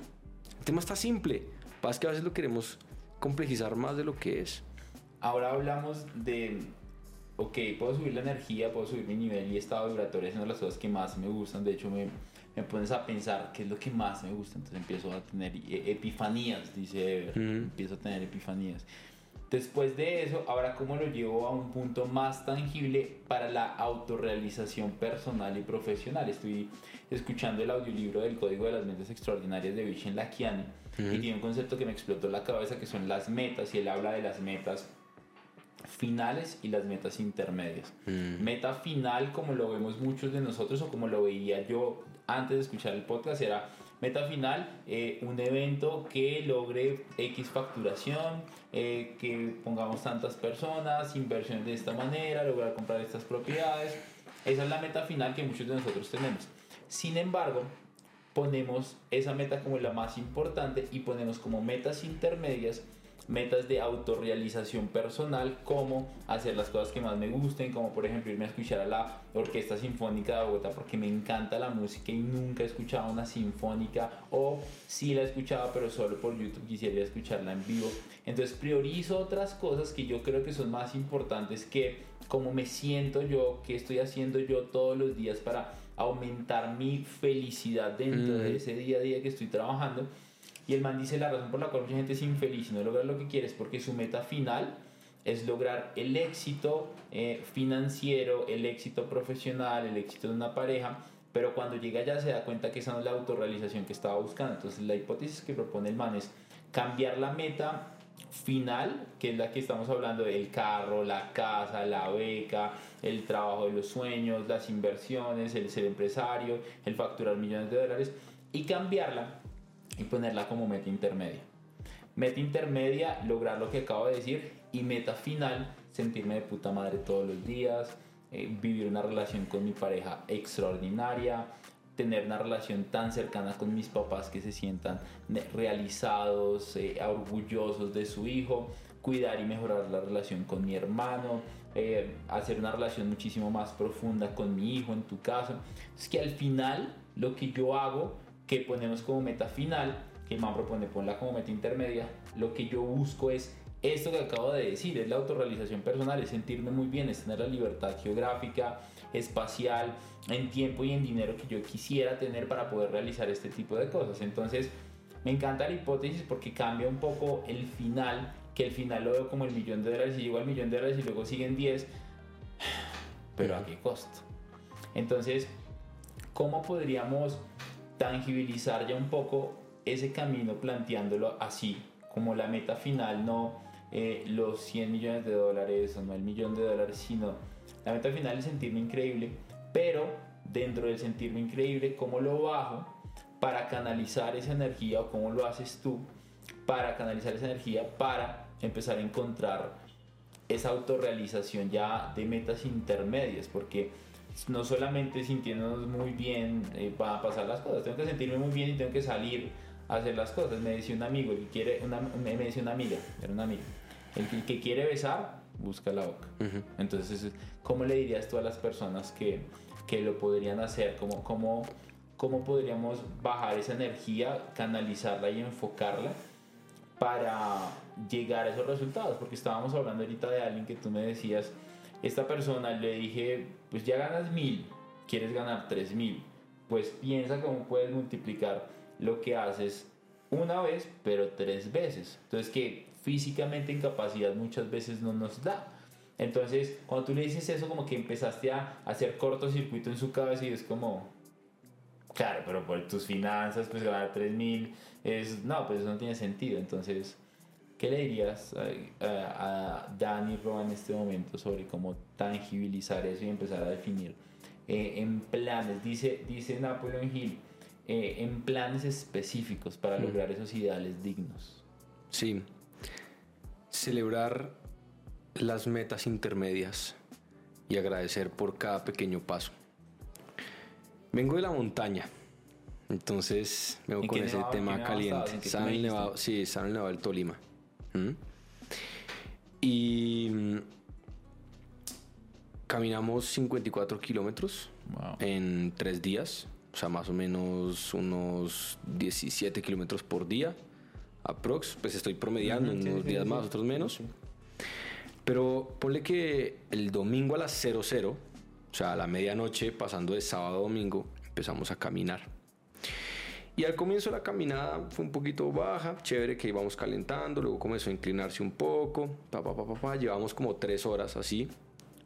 El tema está simple. Pasa que a veces lo queremos complejizar más de lo que es. Ahora hablamos de, ok, puedo subir la energía, puedo subir mi nivel y estado vibratorio, es una de las cosas que más me gustan. De hecho, me, me pones a pensar qué es lo que más me gusta. Entonces empiezo a tener e, epifanías, dice Ever. Empiezo a tener epifanías. Después de eso, ahora cómo lo llevo a un punto más tangible para la autorrealización personal y profesional. Estoy escuchando el audiolibro del Código de las Mentes Extraordinarias de Vishen Lakiani y tiene un concepto que me explotó la cabeza que son las metas y él habla de las metas finales y las metas intermedias. Meta final, como lo vemos muchos de nosotros o como lo veía yo antes de escuchar el podcast, era Meta final, eh, un evento que logre X facturación, eh, que pongamos tantas personas, inversiones de esta manera, lograr comprar estas propiedades. Esa es la meta final que muchos de nosotros tenemos. Sin embargo, ponemos esa meta como la más importante y ponemos como metas intermedias metas de autorrealización personal, como hacer las cosas que más me gusten, como por ejemplo irme a escuchar a la Orquesta Sinfónica de Bogotá porque me encanta la música y nunca he escuchado una sinfónica o si la he escuchado pero solo por YouTube quisiera escucharla en vivo. Entonces priorizo otras cosas que yo creo que son más importantes que cómo me siento yo, qué estoy haciendo yo todos los días para aumentar mi felicidad dentro de ese día a día que estoy trabajando y el man dice la razón por la cual mucha gente es infeliz y no logra lo que quiere es porque su meta final es lograr el éxito eh, financiero, el éxito profesional, el éxito de una pareja, pero cuando llega ya se da cuenta que esa no es la autorrealización que estaba buscando. Entonces la hipótesis que propone el man es cambiar la meta final, que es la que estamos hablando del carro, la casa, la beca, el trabajo de los sueños, las inversiones, el ser empresario, el facturar millones de dólares, y cambiarla y ponerla como meta intermedia. Meta intermedia, lograr lo que acabo de decir y meta final, sentirme de puta madre todos los días, eh, vivir una relación con mi pareja extraordinaria, tener una relación tan cercana con mis papás que se sientan realizados, eh, orgullosos de su hijo, cuidar y mejorar la relación con mi hermano, eh, hacer una relación muchísimo más profunda con mi hijo en tu caso. Es que al final lo que yo hago que ponemos como meta final, que el man propone ponla como meta intermedia, lo que yo busco es esto que acabo de decir, es la autorrealización personal, es sentirme muy bien, es tener la libertad geográfica, espacial, en tiempo y en dinero que yo quisiera tener para poder realizar este tipo de cosas. Entonces, me encanta la hipótesis porque cambia un poco el final, que el final lo veo como el millón de dólares y llego al millón de dólares y luego siguen 10, pero ¿a qué costo? Entonces, ¿cómo podríamos tangibilizar ya un poco ese camino planteándolo así, como la meta final, no eh, los 100 millones de dólares o no el millón de dólares, sino la meta final es sentirme increíble, pero dentro del sentirme increíble, ¿cómo lo bajo para canalizar esa energía o cómo lo haces tú para canalizar esa energía para empezar a encontrar esa autorrealización ya de metas intermedias? Porque no solamente sintiéndonos muy bien eh, a pasar las cosas, tengo que sentirme muy bien y tengo que salir a hacer las cosas. Me decía un amigo, el que quiere, una, me decía una amiga, era una amiga, el que, quiere besar, busca la boca. Entonces, ¿cómo le dirías tú a las personas que, que lo podrían hacer? ¿Cómo, cómo, ¿Cómo podríamos bajar esa energía, canalizarla y enfocarla para llegar a esos resultados? Porque estábamos hablando ahorita de alguien que tú me decías, esta persona le dije, pues ya ganas mil, quieres ganar tres mil, pues piensa cómo puedes multiplicar lo que haces una vez, pero tres veces. Entonces que físicamente en capacidad muchas veces no nos da. Entonces, cuando tú le dices eso, como que empezaste a hacer cortocircuito en su cabeza y es como, claro, pero por tus finanzas, pues ganar tres mil, es, no, pues eso no tiene sentido. Entonces, ¿Qué le dirías a, a, Dan y Roa en este momento sobre cómo tangibilizar eso y empezar a definir eh, en planes? Dice, dice Napoleon Hill, eh, en planes específicos para lograr esos ideales dignos. Sí, celebrar las metas intermedias y agradecer por cada pequeño paso. Vengo de la montaña, entonces voy con ese tema caliente. San Nevado, sí, San Nevado del Tolima. Y mm, caminamos 54 kilómetros en tres días, o sea, más o menos unos 17 kilómetros por día, aprox. Pues estoy promediando, unos días más, otros menos. Pero ponle que el domingo a las 00, o sea, a la medianoche, pasando de sábado a domingo, empezamos a caminar. Y al comienzo la caminada fue un poquito baja, chévere que íbamos calentando, luego comenzó a inclinarse un poco, pa, llevamos como tres horas así,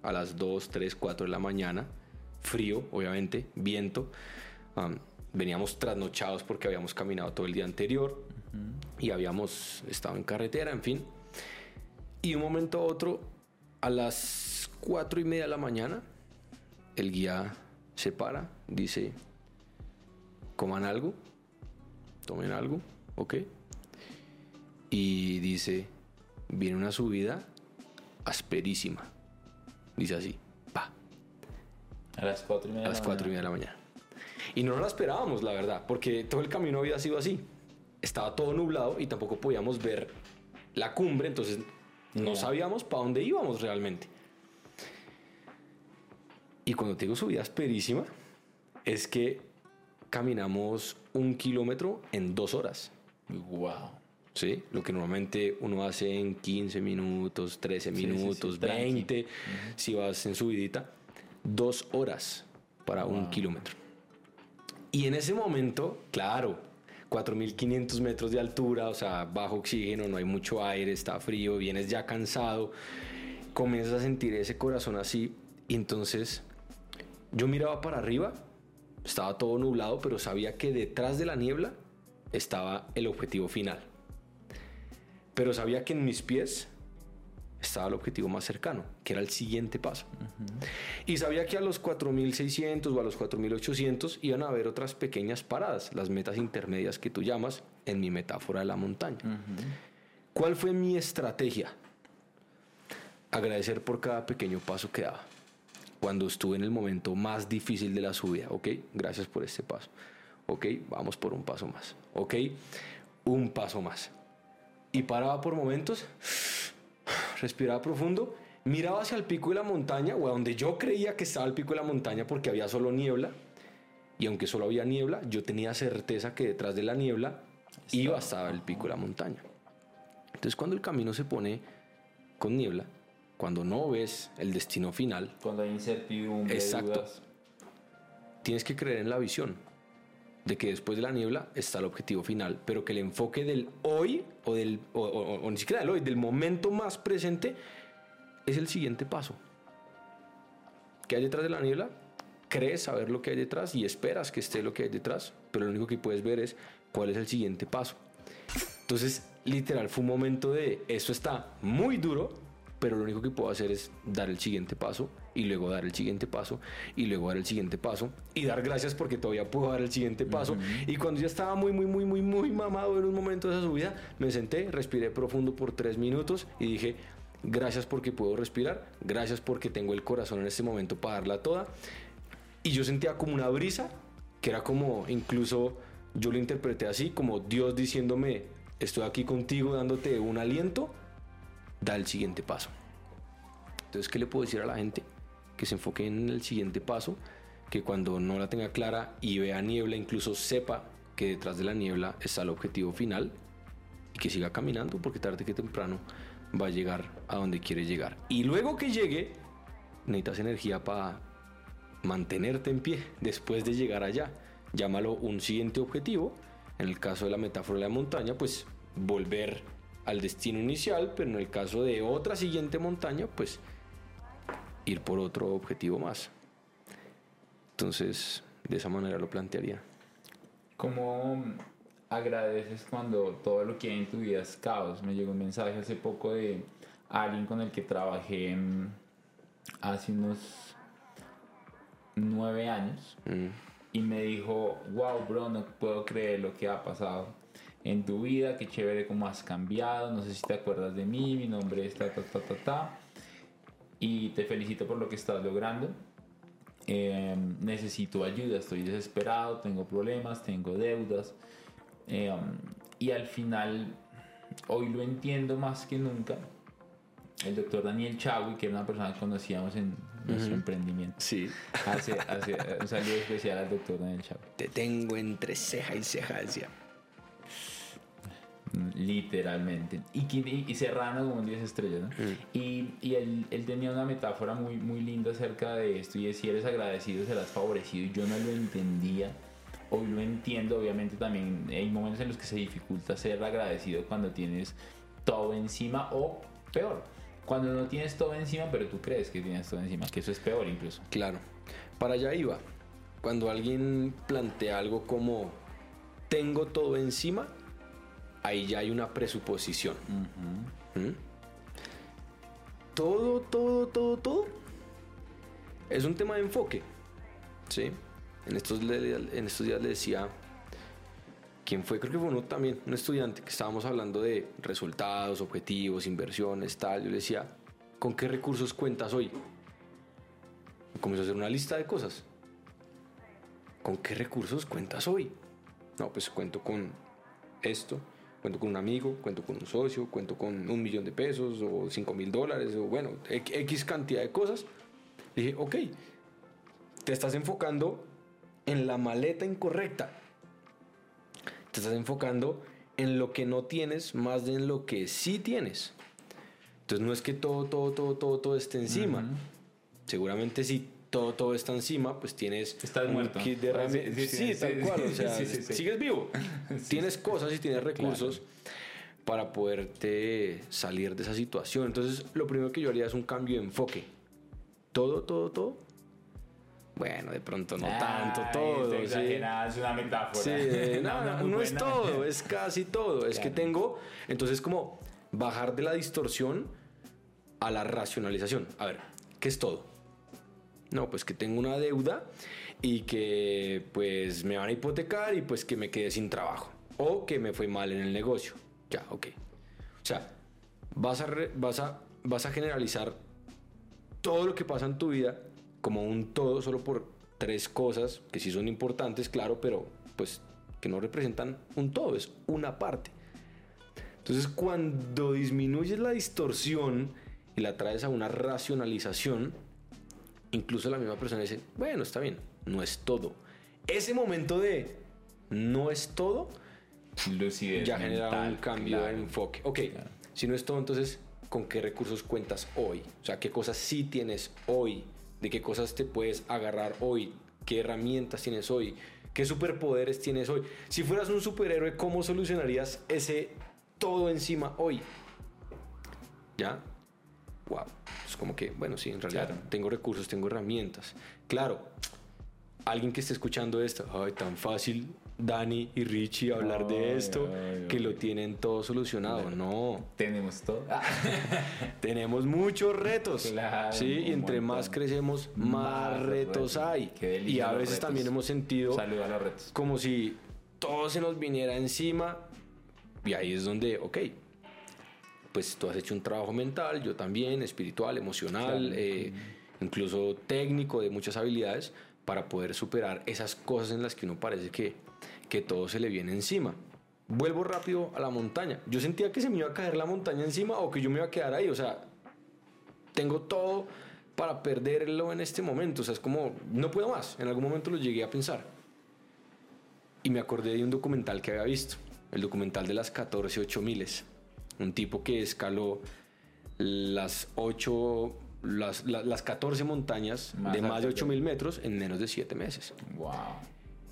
a las 2, 3, 4 de la mañana, frío, obviamente, viento. veníamos trasnochados porque habíamos caminado todo el día anterior y habíamos estado en carretera, en fin. Y un momento a otro, a las 4 y media de la mañana, el guía se para, dice, coman algo tomen algo, ¿ok? Y dice, viene una subida asperísima. Dice así, pa. A las cuatro y media. A las cuatro y media de la mañana. Y no nos la esperábamos, la verdad, porque todo el camino había sido así. Estaba todo nublado y tampoco podíamos ver la cumbre, entonces no sabíamos para dónde íbamos realmente. Y cuando te digo subida esperísima, es que caminamos un kilómetro en dos horas. Wow. ¿Sí? Lo que normalmente uno hace en 15 minutos, 13 minutos, 20, si vas en subidita, dos horas para un kilómetro. Y en ese momento, claro, 4.500 metros de altura, o sea, bajo oxígeno, no hay mucho aire, está frío, vienes ya cansado, comienzas a sentir ese corazón así, y entonces yo miraba para arriba, estaba todo nublado, pero sabía que detrás de la niebla estaba el objetivo final. Pero sabía que en mis pies estaba el objetivo más cercano, que era el siguiente paso. Y sabía que a los 4.600 o a los 4.800 iban a haber otras pequeñas paradas, las metas intermedias que tú llamas en mi metáfora de la montaña. ¿Cuál fue mi estrategia? Agradecer por cada pequeño paso que daba. Cuando estuve en el momento más difícil de la subida, ok, gracias por este paso. Ok, vamos por un paso más. Ok, un paso más. Y paraba por momentos respiraba profundo, miraba hacia el pico de la montaña, o a donde yo creía que estaba el pico de la montaña porque había solo niebla, y aunque solo había niebla, yo tenía certeza que detrás de la niebla iba a estar el pico de la montaña. Entonces cuando el camino se pone con niebla, cuando no ves el destino final, cuando hay incertidumbre, exacto, tienes que creer en la visión de que después de la niebla está el objetivo final, pero que el enfoque del hoy o del o, ni siquiera del hoy, del momento más presente es el siguiente paso. ¿Qué hay detrás de la niebla? Crees saber lo que hay detrás y esperas que esté lo que hay detrás, pero lo único que puedes ver es cuál es el siguiente paso. Entonces, literal, fue un momento de eso está muy duro, pero lo único que puedo hacer es dar el siguiente paso y luego dar el siguiente paso y luego dar el siguiente paso y dar gracias porque todavía puedo dar el siguiente paso. Y cuando ya estaba muy, muy, muy, muy, muy mamado en un momento de esa subida, me senté, respiré profundo por tres minutos y dije, gracias porque puedo respirar, gracias porque tengo el corazón en este momento para darla toda. Y yo sentía como una brisa, que era como incluso yo lo interpreté así, como Dios diciéndome, estoy aquí contigo dándote un aliento da el siguiente paso. Entonces, ¿qué le puedo decir a la gente? Que se enfoque en el siguiente paso, que cuando no la tenga clara y vea niebla, incluso sepa que detrás de la niebla está el objetivo final y que siga caminando porque tarde que temprano va a llegar a donde quiere llegar. Y luego que llegue, necesitas energía para mantenerte en pie después de llegar allá. Llámalo un siguiente objetivo. En el caso de la metáfora de la montaña, pues volver al destino inicial, pero en el caso de otra siguiente montaña, pues ir por otro objetivo más. Entonces, de esa manera lo plantearía. ¿Cómo agradeces cuando todo lo que hay en tu vida es caos? Me llegó un mensaje hace poco de alguien con el que trabajé mm, hace unos nueve años mm. y me dijo, wow, bro, no puedo creer lo que ha pasado en tu vida, qué chévere cómo has cambiado, no sé si te acuerdas de mí, mi nombre es ta ta ta ta ta, y te felicito por lo que estás logrando. Em, necesito ayuda, estoy desesperado, tengo problemas, tengo deudas, em, y al final, hoy lo entiendo más que nunca. El doctor Daniel Chagui, que era una persona que conocíamos en nuestro emprendimiento. Sí. Hace, hace, un saludo especial al doctor Daniel Chagui. Te tengo entre ceja y ceja, decía. Literalmente. Y, y, Serrano como un 10 estrellas, ¿no? Y, y él, él, tenía una metáfora muy, muy linda acerca de esto y es si eres agradecido serás favorecido y yo no lo entendía. Hoy lo entiendo, obviamente también hay momentos en los que se dificulta ser agradecido cuando tienes todo encima o peor, cuando no tienes todo encima pero tú crees que tienes todo encima, que eso es peor incluso. Claro, para allá iba. Cuando alguien plantea algo como tengo todo encima, ahí ya hay una presuposición. ¿Mm? Todo, todo, todo, todo es un tema de enfoque. ¿sí? En, estos, en estos días le decía, ¿quién fue? Creo que fue uno también, un estudiante, que estábamos hablando de resultados, objetivos, inversiones, tal. Yo le decía, ¿con qué recursos cuentas hoy? Comenzó a hacer una lista de cosas. ¿con qué recursos cuentas hoy? No, pues cuento con esto, cuento con un amigo, cuento con un socio, cuento con un millón de pesos o cinco mil dólares o bueno, X cantidad de cosas. Dije, ok, te estás enfocando en la maleta incorrecta. Te estás enfocando en lo que no tienes más de en lo que sí tienes. Entonces no es que todo, todo, todo, todo, todo esté encima. Seguramente si todo, todo está encima, pues tienes Estás un muerto. kit de herramientas. Sí, sí, sí, tal cual. O sea, sigues vivo. Tienes cosas y tienes recursos para poderte salir de esa situación. Entonces, lo primero que yo haría es un cambio de enfoque. Todo, todo, todo. Bueno, de pronto no tanto, Ay, todo. está sí. es una metáfora. Sí, no, no, muy no es todo, es casi todo. Es que Claro. tengo, entonces como bajar de la distorsión a la racionalización. A ver, ¿qué es todo? No, pues que tengo una deuda y que pues me van a hipotecar y pues que me quedé sin trabajo. O que me fue mal en el negocio. Ya, ok. O sea, vas a, vas a, vas a generalizar todo lo que pasa en tu vida como un todo solo por tres cosas que sí son importantes, claro, pero pues que no representan un todo, es una parte. Entonces cuando disminuyes la distorsión y la traes a una racionalización, incluso la misma persona dice, bueno, está bien, no es todo. Ese momento de no es todo Lucidez ya genera mental, un cambio claro. de enfoque. Ok, si no es todo, entonces, ¿con qué recursos cuentas hoy? O sea, ¿qué cosas sí tienes hoy? ¿De qué cosas te puedes agarrar hoy? ¿Qué herramientas tienes hoy? ¿Qué superpoderes tienes hoy? Si fueras un superhéroe, ¿cómo solucionarías ese todo encima hoy? ¿Ya? Wow. Es como que, bueno, sí, en realidad Claro. tengo recursos, tengo herramientas. Claro, alguien que esté escuchando esto, ay, tan fácil, Dani y Richie hablar de esto, que lo tienen todo solucionado. No, Tenemos todo. tenemos muchos retos. Claro, sí, y entre más montón. crecemos, más, Más retos retos. hay. Y a veces también hemos sentido Saluda a los retos. como si todo se nos viniera encima. Y ahí es donde, ok, pues tú has hecho un trabajo mental, yo también, espiritual, emocional, Claro. eh, incluso técnico, de muchas habilidades, para poder superar esas cosas en las que uno parece que, que todo se le viene encima. Vuelvo rápido a la montaña. Yo sentía que se me iba a caer la montaña encima o que yo me iba a quedar ahí. O sea, tengo todo para perderlo en este momento. O sea, es como, no puedo más. En algún momento lo llegué a pensar. Y me acordé de un documental que había visto. El documental de las 14 8 miles. Un tipo que escaló las 8, las, la- las 14 montañas Más de más de altas 8 de- mil metros en menos de 7 meses. Wow.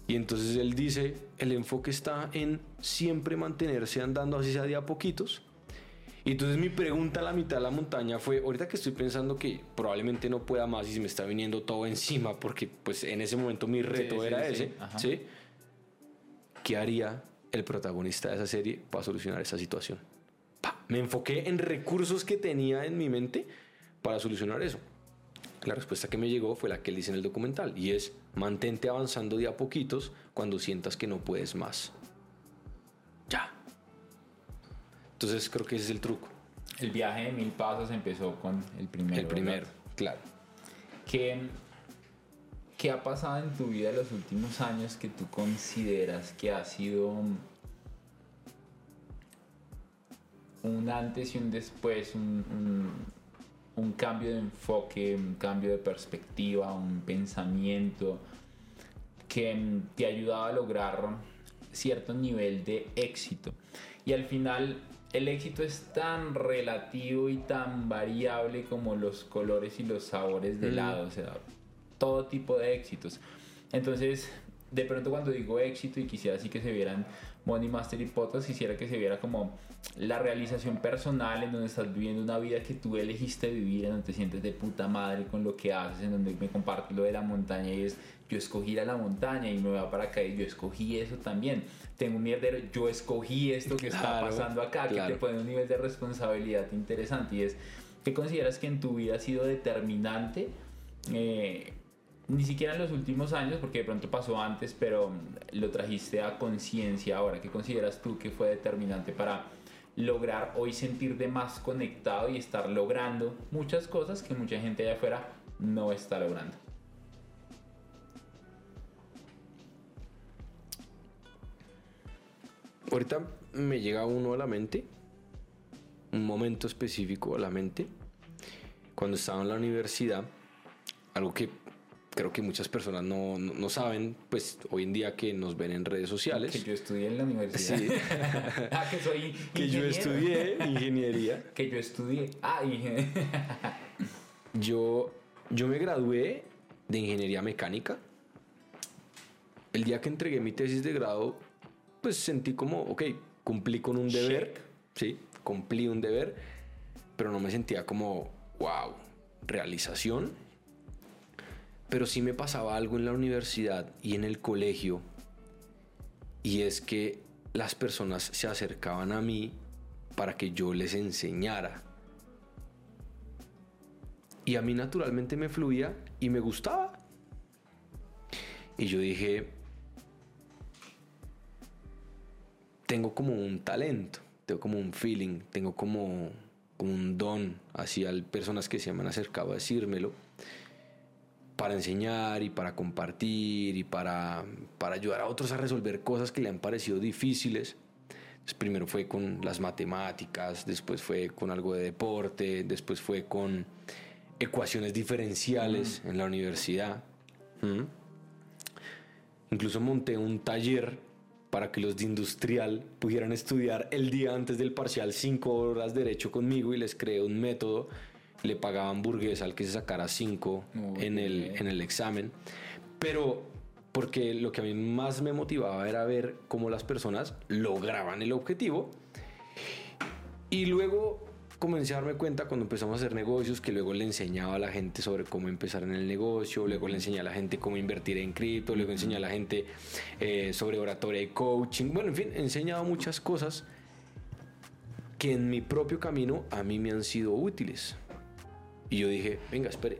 Y entonces él dice, el enfoque está en siempre mantenerse andando así sea de a poquitos. Y entonces mi pregunta a la mitad de la montaña fue, ahorita que estoy pensando que probablemente no pueda más y se me está viniendo todo encima, porque pues en ese momento mi reto sí, era sí, ese. ¿sí? ¿Qué haría el protagonista de esa serie para solucionar esa situación? Pa, Me enfoqué en recursos que tenía en mi mente para solucionar eso. La respuesta que me llegó fue la que él dice en el documental y es mantente avanzando de a poquitos cuando sientas que no puedes más. Ya. Entonces creo que ese es el truco. El viaje de mil pasos empezó con el primero. el primero, ¿verdad? claro. ¿Qué, ¿Qué ha pasado en tu vida en los últimos años que tú consideras que ha sido un antes y un después, un, un- un cambio de enfoque, un cambio de perspectiva, un pensamiento que te ha ayudado a lograr cierto nivel de éxito? Y al final el éxito es tan relativo y tan variable como los colores y los sabores de helado, o sea, todo tipo de éxitos. Entonces, de pronto cuando digo éxito y quisiera así que se vieran Money Master y Potas, quisiera que se viera como la realización personal en donde estás viviendo una vida que tú elegiste vivir, en donde te sientes de puta madre con lo que haces, en donde me compartes lo de la montaña y es yo escogí ir a la montaña y me voy a para acá y yo escogí eso también. Tengo un mierdero, yo escogí esto que está pasando acá, que te pone un nivel de responsabilidad interesante y es, ¿qué consideras que en tu vida ha sido determinante? Eh, ni siquiera en los últimos años, porque de pronto pasó antes, pero lo trajiste a conciencia ahora. ¿Qué consideras tú que fue determinante para lograr hoy sentirte más conectado y estar logrando muchas cosas que mucha gente allá afuera no está logrando? Ahorita me llega uno a la mente, un momento específico a la mente, cuando estaba en la universidad, algo que creo que muchas personas no, no, no saben, pues hoy en día que nos ven en redes sociales. Que yo estudié en la universidad. Sí. ah, que soy que yo estudié ingeniería. Que yo estudié. Ah, ingeniería. Yo, yo me gradué de ingeniería mecánica. El día que entregué mi tesis de grado, pues sentí como, ok, cumplí con un deber. Check. Sí, cumplí un deber, pero no me sentía como, wow, realización. Pero sí me pasaba algo en la universidad y en el colegio, y es que las personas se acercaban a mí para que yo les enseñara. Y a mí naturalmente me fluía y me gustaba. Y yo dije, tengo como un talento, tengo como un feeling, tengo como, un don hacia personas que se me han acercado a decírmelo para enseñar y para compartir y para, para ayudar a otros a resolver cosas que le han parecido difíciles. Entonces, primero fue con las matemáticas, después fue con algo de deporte, después fue con ecuaciones diferenciales en la universidad. ¿Mm? Incluso monté un taller para que los de industrial pudieran estudiar el día antes del parcial cinco horas derecho conmigo y les creé un método. Le pagaban hamburguesa al que se sacara cinco Muy en el, en el examen. Pero porque lo que a mí más me motivaba era ver cómo las personas lograban el objetivo. Y luego comencé a darme cuenta cuando empezamos a hacer negocios que luego le enseñaba a la gente sobre cómo empezar en el negocio, luego le enseñé a la gente cómo invertir en cripto, luego enseñé a la gente eh, sobre oratoria y coaching. Bueno, en fin, he enseñado muchas cosas que en mi propio camino a mí me han sido útiles. Y yo dije, venga, espere,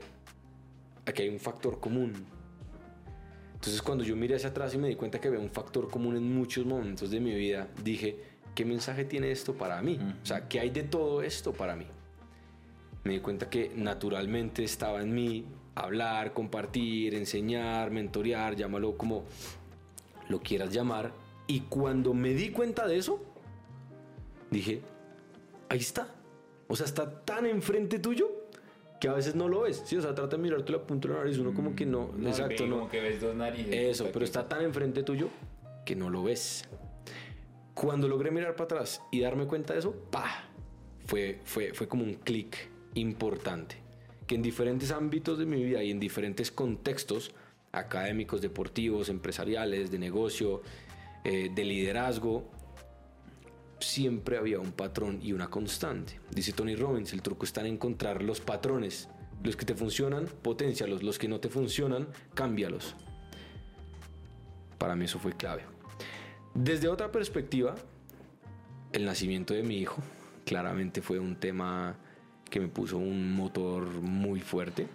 aquí hay un factor común. Entonces cuando yo miré hacia atrás y me di cuenta que había un factor común en muchos momentos de mi vida, dije, ¿qué mensaje tiene esto para mí? O sea, ¿qué hay de todo esto para mí? Me di cuenta que naturalmente estaba en mí hablar, compartir, enseñar, mentorear, llámalo como lo quieras llamar. Y cuando me di cuenta de eso, dije, ahí está. O sea, está tan enfrente tuyo que a veces no lo ves. Sí, o sea, trata de mirarte la punta de la nariz, uno como que no, No, exacto, no. Como que ves dos narices. Eso, pero está tan enfrente tuyo que no lo ves. Cuando logré mirar para atrás y darme cuenta de eso, ¡pa! Fue, fue, fue como un clic importante. Que en diferentes ámbitos de mi vida y en diferentes contextos, académicos, deportivos, empresariales, de negocio, eh, de liderazgo, siempre había un patrón y una constante. Dice Tony Robbins, el truco está en encontrar los patrones. Los que te funcionan, potencialos. Los que no te funcionan, cámbialos. Para mí eso fue clave. Desde otra perspectiva, el nacimiento de mi hijo claramente fue un tema que me puso un motor muy fuerte.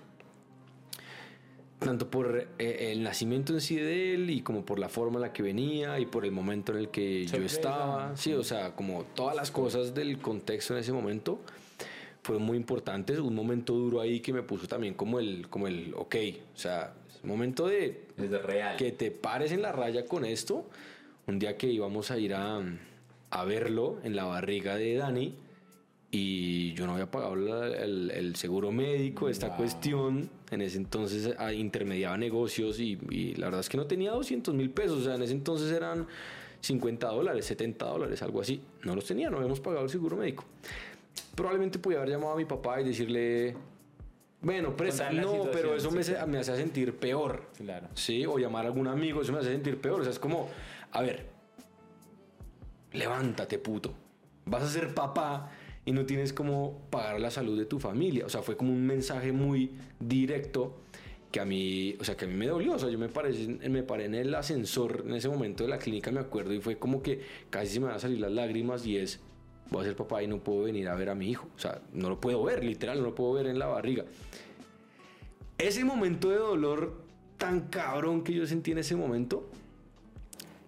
Tanto por eh, el nacimiento en sí de él y como por la forma en la que venía y por el momento en el que yo Sorpresa. estaba. Sí, o sea, como todas las cosas del contexto en ese momento fueron muy importantes. Un momento duro ahí que me puso también como el, como el, ok, o sea, es momento de Es real. que te pares en la raya con esto. Un día que íbamos a ir a, a verlo en la barriga de Dani y yo no había pagado la- el, el seguro médico, esta Wow. cuestión. En ese entonces ah, intermediaba negocios y, y la verdad es que no tenía 200 mil pesos. O sea, en ese entonces eran 50 dólares, 70 dólares, algo así. No los tenía, no habíamos pagado el seguro médico. Probablemente podía haber llamado a mi papá y decirle, bueno, presta. No, pero eso sí, me, hace- claro. me hacía sentir peor. Claro. Sí, o llamar a algún amigo, eso me hace sentir peor. O sea, es como, a ver, levántate, puto. Vas a ser papá y no tienes como pagar la salud de tu familia. O sea, fue como un mensaje muy directo que a mí, o sea, que a mí me dolió. O sea, yo me paré, me paré en el ascensor en ese momento de la clínica, me acuerdo, y fue como que casi se me van a salir las lágrimas y es, voy a ser papá y no puedo venir a ver a mi hijo. O sea, no lo puedo ver, literal, no lo puedo ver en la barriga. Ese momento de dolor tan cabrón que yo sentí en ese momento,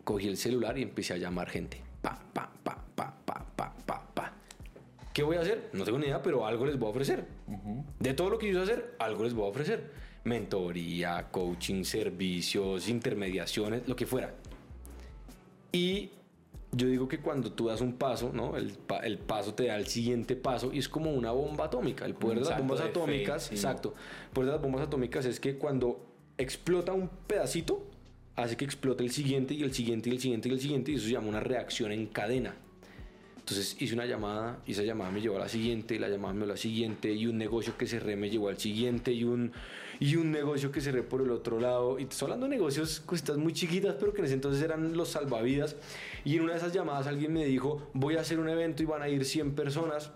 cogí el celular y empecé a llamar gente. Pa, pa, pa, pa, pa, pa, pa. ¿Qué voy a hacer? No tengo ni idea, pero algo les voy a ofrecer. De todo lo que yo sé hacer, algo les voy a ofrecer. Mentoría, coaching, servicios, intermediaciones, lo que fuera. Y yo digo que cuando tú das un paso, ¿no? El, el, paso te da el siguiente paso y es como una bomba atómica. El poder de las bombas atómicas, exacto. El poder de las bombas atómicas es que cuando explota un pedacito, hace que explote el siguiente y el siguiente y el siguiente y el siguiente y eso se llama una reacción en cadena. Entonces hice una llamada y esa llamada me llevó a la siguiente, y la llamada me llevó a la siguiente y un negocio que cerré me llevó al siguiente y un, y un negocio que cerré por el otro lado. Y estoy hablando de negocios, cositas muy chiquitas, pero que en ese entonces eran los salvavidas. Y en una de esas llamadas alguien me dijo, voy a hacer un evento y van a ir 100 personas.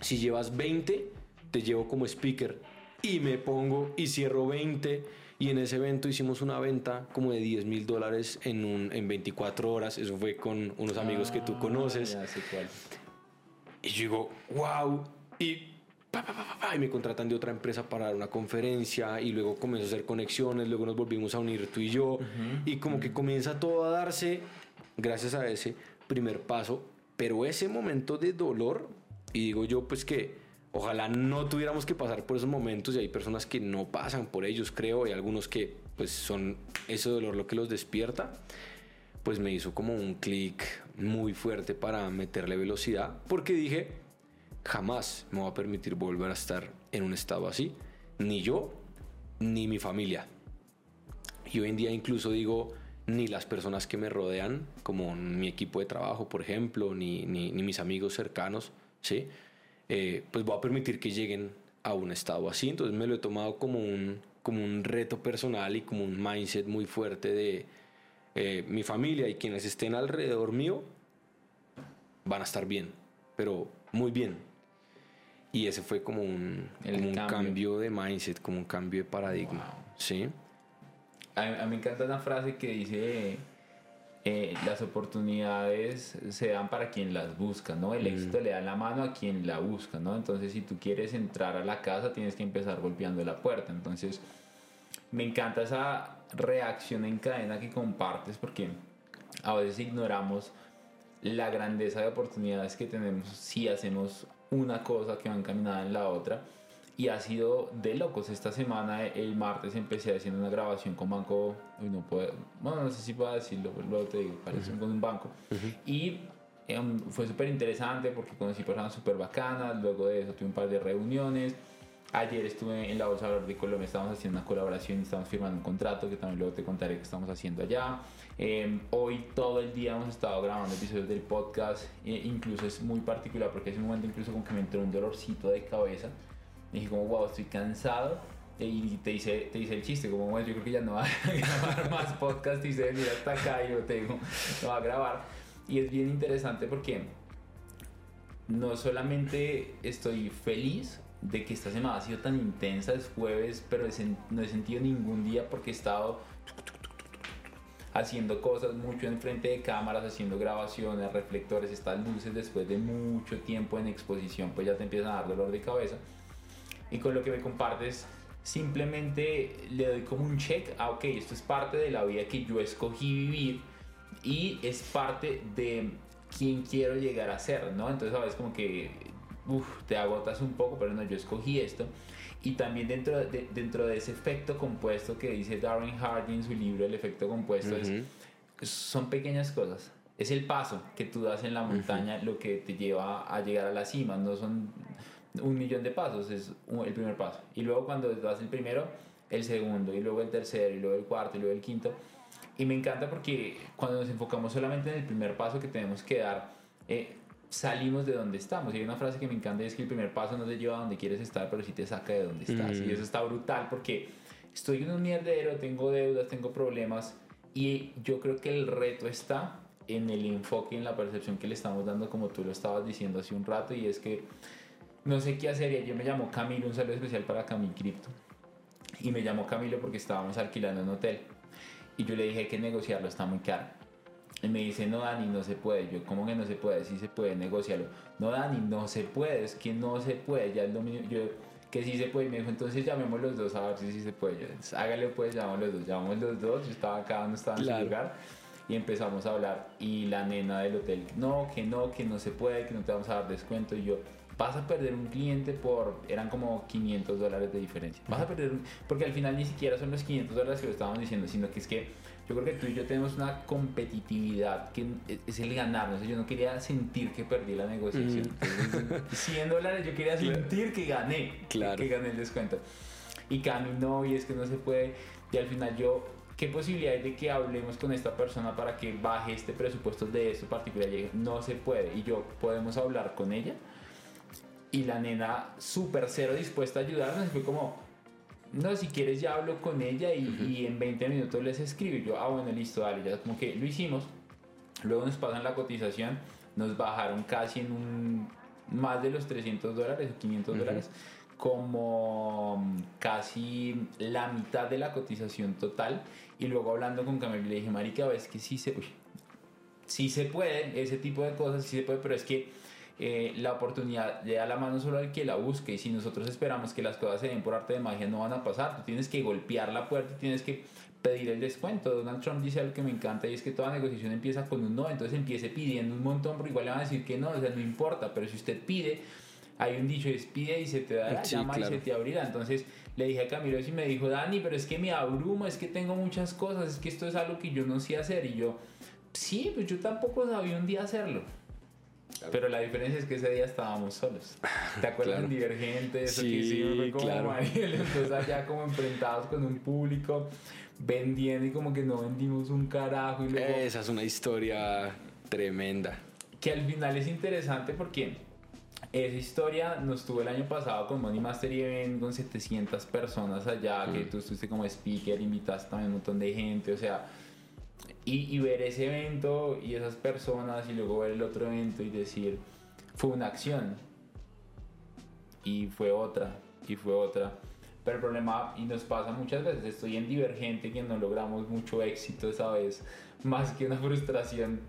Si llevas 20, te llevo como speaker. Y me pongo y cierro 20 y en ese evento hicimos una venta como de 10 mil dólares en, un, en 24 horas. Eso fue con unos amigos que tú ah, conoces. Y yo digo, wow. Y, y me contratan de otra empresa para dar una conferencia. Y luego comienzo a hacer conexiones. Luego nos volvimos a unir tú y yo. Y como que comienza todo a darse gracias a ese primer paso. Pero ese momento de dolor, y digo yo, pues que Ojalá no tuviéramos que pasar por esos momentos y hay personas que no pasan por ellos, creo, y algunos que pues son ese dolor lo que los despierta. Pues me hizo como un clic muy fuerte para meterle velocidad, porque dije, jamás me voy a permitir volver a estar en un estado así, ni yo, ni mi familia. Y hoy en día incluso digo, ni las personas que me rodean, como mi equipo de trabajo, por ejemplo, ni, ni, ni mis amigos cercanos, ¿sí? Eh, pues voy a permitir que lleguen a un estado así. Entonces me lo he tomado como un, como un reto personal y como un mindset muy fuerte de eh, mi familia y quienes estén alrededor mío van a estar bien, pero muy bien. Y ese fue como un, un cambio. de mindset, como un cambio de paradigma. ¿sí? A, a mí me encanta una frase que dice eh, las oportunidades se dan para quien las busca, ¿no? El éxito le da la mano a quien la busca, ¿no? Entonces, si tú quieres entrar a la casa, tienes que empezar golpeando la puerta. Entonces, me encanta esa reacción en cadena que compartes porque a veces ignoramos la grandeza de oportunidades que tenemos si hacemos una cosa que va encaminada en la otra y ha sido de locos. Esta semana, el martes, empecé haciendo una grabación con Banco. Uy, no puedo. Bueno, no sé si puedo decirlo, pero luego te digo, parece con un banco. Y em, fue súper interesante porque conocí personas súper bacanas. Luego de eso, tuve un par de reuniones. Ayer estuve en la Bolsa de Colombia, estamos haciendo una colaboración y estamos firmando un contrato que también luego te contaré que estamos haciendo allá. Em, hoy todo el día hemos estado grabando episodios del podcast, e incluso es muy particular porque es un momento incluso con que me entró un dolorcito de cabeza dije como, wow, estoy cansado. Y te dice, te dice el chiste, como, bueno, yo creo que ya no va a grabar más podcast y se mira hasta acá y yo te digo, no va a grabar. Y es bien interesante porque no solamente estoy feliz de que esta semana ha sido tan intensa, es jueves, pero no he sentido ningún día porque he estado haciendo cosas mucho en frente de cámaras, haciendo grabaciones, reflectores, estas luces después de mucho tiempo en exposición, pues ya te empiezan a dar dolor de cabeza y con lo que me compartes simplemente le doy como un check ah ok esto es parte de la vida que yo escogí vivir y es parte de quién quiero llegar a ser no entonces sabes como que uf, te agotas un poco pero no yo escogí esto. Y también dentro de, dentro de ese efecto compuesto que dice Darren Hardy en su libro El efecto compuesto es, son pequeñas cosas. Es el paso que tú das en la montaña lo que te lleva a llegar a la cima. No son un millón de pasos, es el primer paso. Y luego cuando das el primero, el segundo, y luego el tercero, y luego el cuarto, y luego el quinto. Y me encanta porque cuando nos enfocamos solamente en el primer paso que tenemos que dar, eh, salimos de donde estamos. Y hay una frase que me encanta y es que el primer paso no te lleva a donde quieres estar, pero sí te saca de donde estás. Y eso está brutal porque estoy en un mierdero, tengo deudas, tengo problemas. Y yo creo que el reto está en el enfoque, en la percepción que le estamos dando, como tú lo estabas diciendo hace un rato, y es que no sé qué hacer y yo me llamo Camilo, un saludo especial para Camil Crypto. Y me llamó Camilo porque estábamos alquilando un hotel. Y yo le dije que negociarlo está muy caro. Y me dice, no, Dani, no se puede. Yo, ¿cómo que no se puede? Sí se puede, negociarlo. No, Dani, no se puede, es que no se puede. Ya es lo. Yo, que sí se puede. Y me dijo, entonces llamemos los dos a ver si sí se puede. Yo, hágale pues, llamamos los dos. Llamamos los dos. Yo estaba acá, no estaba en su lugar. Y empezamos a hablar. Y la nena del hotel, no, que no, que no se puede, que no te vamos a dar descuento. Y yo, vas a perder un cliente por, eran como 500 dólares de diferencia. Vas a perder, porque al final ni siquiera son los 500 dólares que lo estábamos diciendo, sino que es que yo creo que tú y yo tenemos una competitividad que es el ganar. No sé, yo no quería sentir que perdí la negociación. 100 dólares, yo quería sentir que gané. Claro. Que gané el descuento. Y Cami no, y es que no se puede. Y al final yo, ¿qué posibilidad hay de que hablemos con esta persona para que baje este presupuesto de esto particular? No se puede. Y yo, ¿podemos hablar con ella? Y la nena súper cero dispuesta a ayudarnos. Fue como, no, si quieres ya hablo con ella y, en 20 minutos les escribo. Y yo, ah, bueno, listo, dale. Ya como que lo hicimos. Luego nos pasan la cotización. Nos bajaron casi en un... Más de los 300 dólares, 500 dólares como mm, casi la mitad de la cotización total y luego hablando con Camilo le dije, marica, es que sí se, uy, sí se puede, ese tipo de cosas sí se puede, pero es que eh, la oportunidad le da la mano solo al que la busque y si nosotros esperamos que las cosas se den por arte de magia no van a pasar, tú tienes que golpear la puerta, tienes que pedir el descuento. Donald Trump dice algo que me encanta y es que toda negociación empieza con un no, entonces empiece pidiendo un montón, pero igual le van a decir que no, o sea, no importa, pero si usted pide hay un dicho, es pide y se te dará, llama y se te abrirá. Entonces le dije a Camilo y me dijo, Dani, pero es que me abrumo, es que tengo muchas cosas, es que esto es algo que yo no sé hacer. Y yo, sí, pues yo tampoco sabía un día hacerlo. Pero la diferencia es que ese día estábamos solos. ¿Te acuerdas claro. Divergente? Eso sí, que hicimos como claro. Entonces allá como enfrentados con un público, vendiendo y como que no vendimos un carajo. Y luego, Esa es una historia tremenda. Que al final es interesante porque esa historia nos tuvo el año pasado con Money Master Event con 700 personas allá, que tú estuviste como speaker, invitaste también un montón de gente, o sea, y, ver ese evento y esas personas y luego ver el otro evento y decir, fue una acción y fue otra y fue otra. Pero el problema, y nos pasa muchas veces, estoy en Divergente que no logramos mucho éxito esa vez, más que una frustración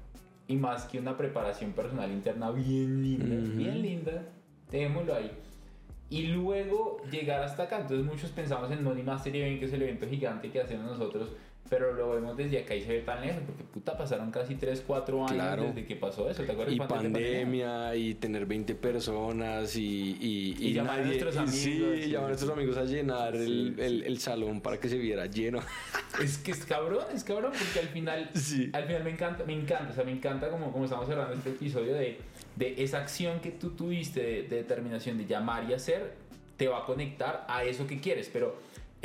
y más que una preparación personal interna bien linda, bien linda, dejémoslo ahí. Y luego llegar hasta acá. Entonces muchos pensamos en Money Master Event, que es el evento gigante que hacemos nosotros, pero lo vemos desde acá y se ve tan lejos, porque puta, pasaron casi 3, 4 años desde que pasó eso. ¿Te acuerdas y pandemia, y tener 20 personas y... Y, y, llamar a nuestros amigos. Sí, llamar a nuestros amigos a llenar el, el, el, salón para que se viera lleno. Es que es cabrón, es cabrón, porque al final, sí. al final me encanta, me encanta, o sea, me encanta como, como estamos cerrando este episodio de, de esa acción que tú tuviste de, de determinación de llamar y hacer, te va a conectar a eso que quieres, pero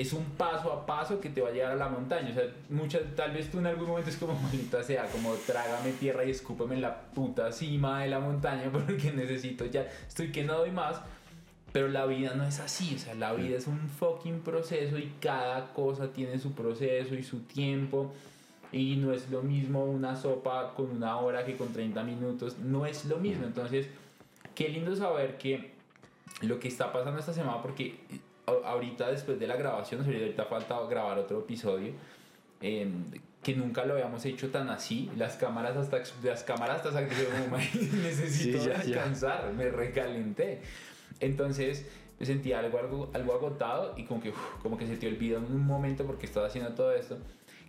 es un paso a paso que te va a llevar a la montaña. O sea, muchas, tal vez tú en algún momento es como, maldita sea, como trágame tierra y escúpeme en la puta cima de la montaña porque necesito ya, estoy que no doy más. Pero la vida no es así, o sea, la vida es un fucking proceso y cada cosa tiene su proceso y su tiempo. Y no es lo mismo una sopa con una hora que con 30 minutos, no es lo mismo. Entonces, qué lindo saber que lo que está pasando esta semana, porque ahorita después de la grabación, ahorita falta grabar otro episodio, eh, que nunca lo habíamos hecho tan así, las cámaras hasta, las cámaras hasta como, necesito Sí, ya, ya. descansar, me recalenté. Entonces me sentía algo, algo, algo agotado y como que, uf, como que se te olvidó en un momento porque estaba haciendo todo esto.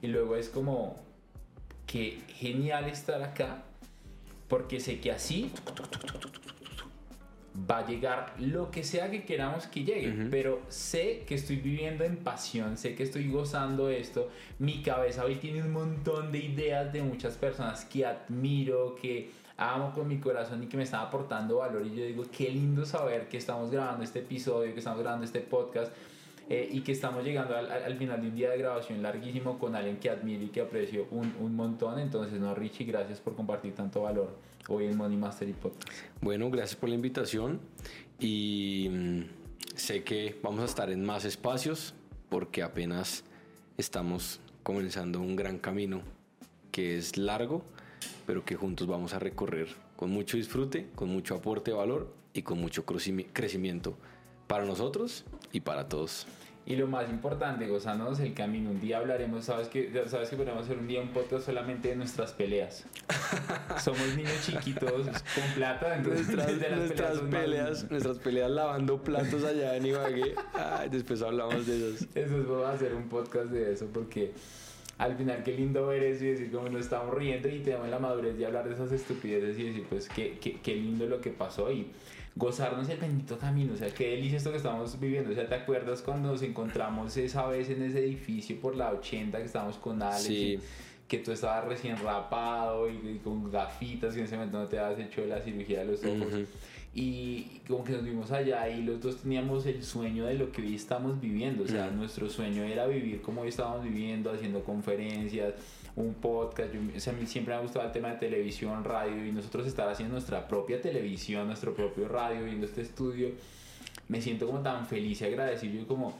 Y luego es como que genial estar acá porque sé que así va a llegar lo que sea que queramos que llegue, pero sé que estoy viviendo en pasión, sé que estoy gozando esto, mi cabeza hoy tiene un montón de ideas de muchas personas que admiro, que amo con mi corazón y que me están aportando valor. Y yo digo, qué lindo saber que estamos grabando este episodio, que estamos grabando este podcast eh, y que estamos llegando al, al- al final de un día de grabación larguísimo con alguien que admiro y que aprecio un, un montón, entonces no Richie, gracias por compartir tanto valor hoy en Money Mastery Podcast. Bueno, gracias por la invitación y mm, sé que vamos a estar en más espacios porque apenas estamos comenzando un gran camino que es largo, pero que juntos vamos a recorrer con mucho disfrute, con mucho aporte de valor y con mucho crecimi- crecimiento para nosotros y para todos. Y lo más importante, gozándonos el camino. Un día hablaremos, sabes que, sabes que podemos hacer un día un podcast solamente de nuestras peleas. Somos niños chiquitos con plata, entonces Nuestras, de las nuestras más- peleas, nuestras peleas lavando platos allá en Ibagué. Ay, después hablamos de esas. Eso es, vamos a hacer un podcast de eso porque al final qué lindo ver eso y decir como nos estamos riendo y tenemos la madurez de hablar de esas estupideces y decir pues qué, qué, qué lindo lo que pasó y gozarnos el bendito camino, o sea, qué delicia esto que estamos viviendo, o sea, ¿te acuerdas cuando nos encontramos esa vez en ese edificio por la 80 que estábamos con Alex? Sí. que tú estabas recién rapado y, con gafitas, que en ese momento no te habías hecho la cirugía de los ojos. Y como que nos vimos allá y los dos teníamos el sueño de lo que hoy estamos viviendo. O sea, nuestro sueño era vivir como hoy estábamos viviendo, haciendo conferencias, un podcast. Yo, o sea, a mí siempre me ha gustado el tema de televisión, radio y nosotros estar haciendo nuestra propia televisión, nuestro propio radio, viendo este estudio. Me siento como tan feliz y agradecido. Yo como,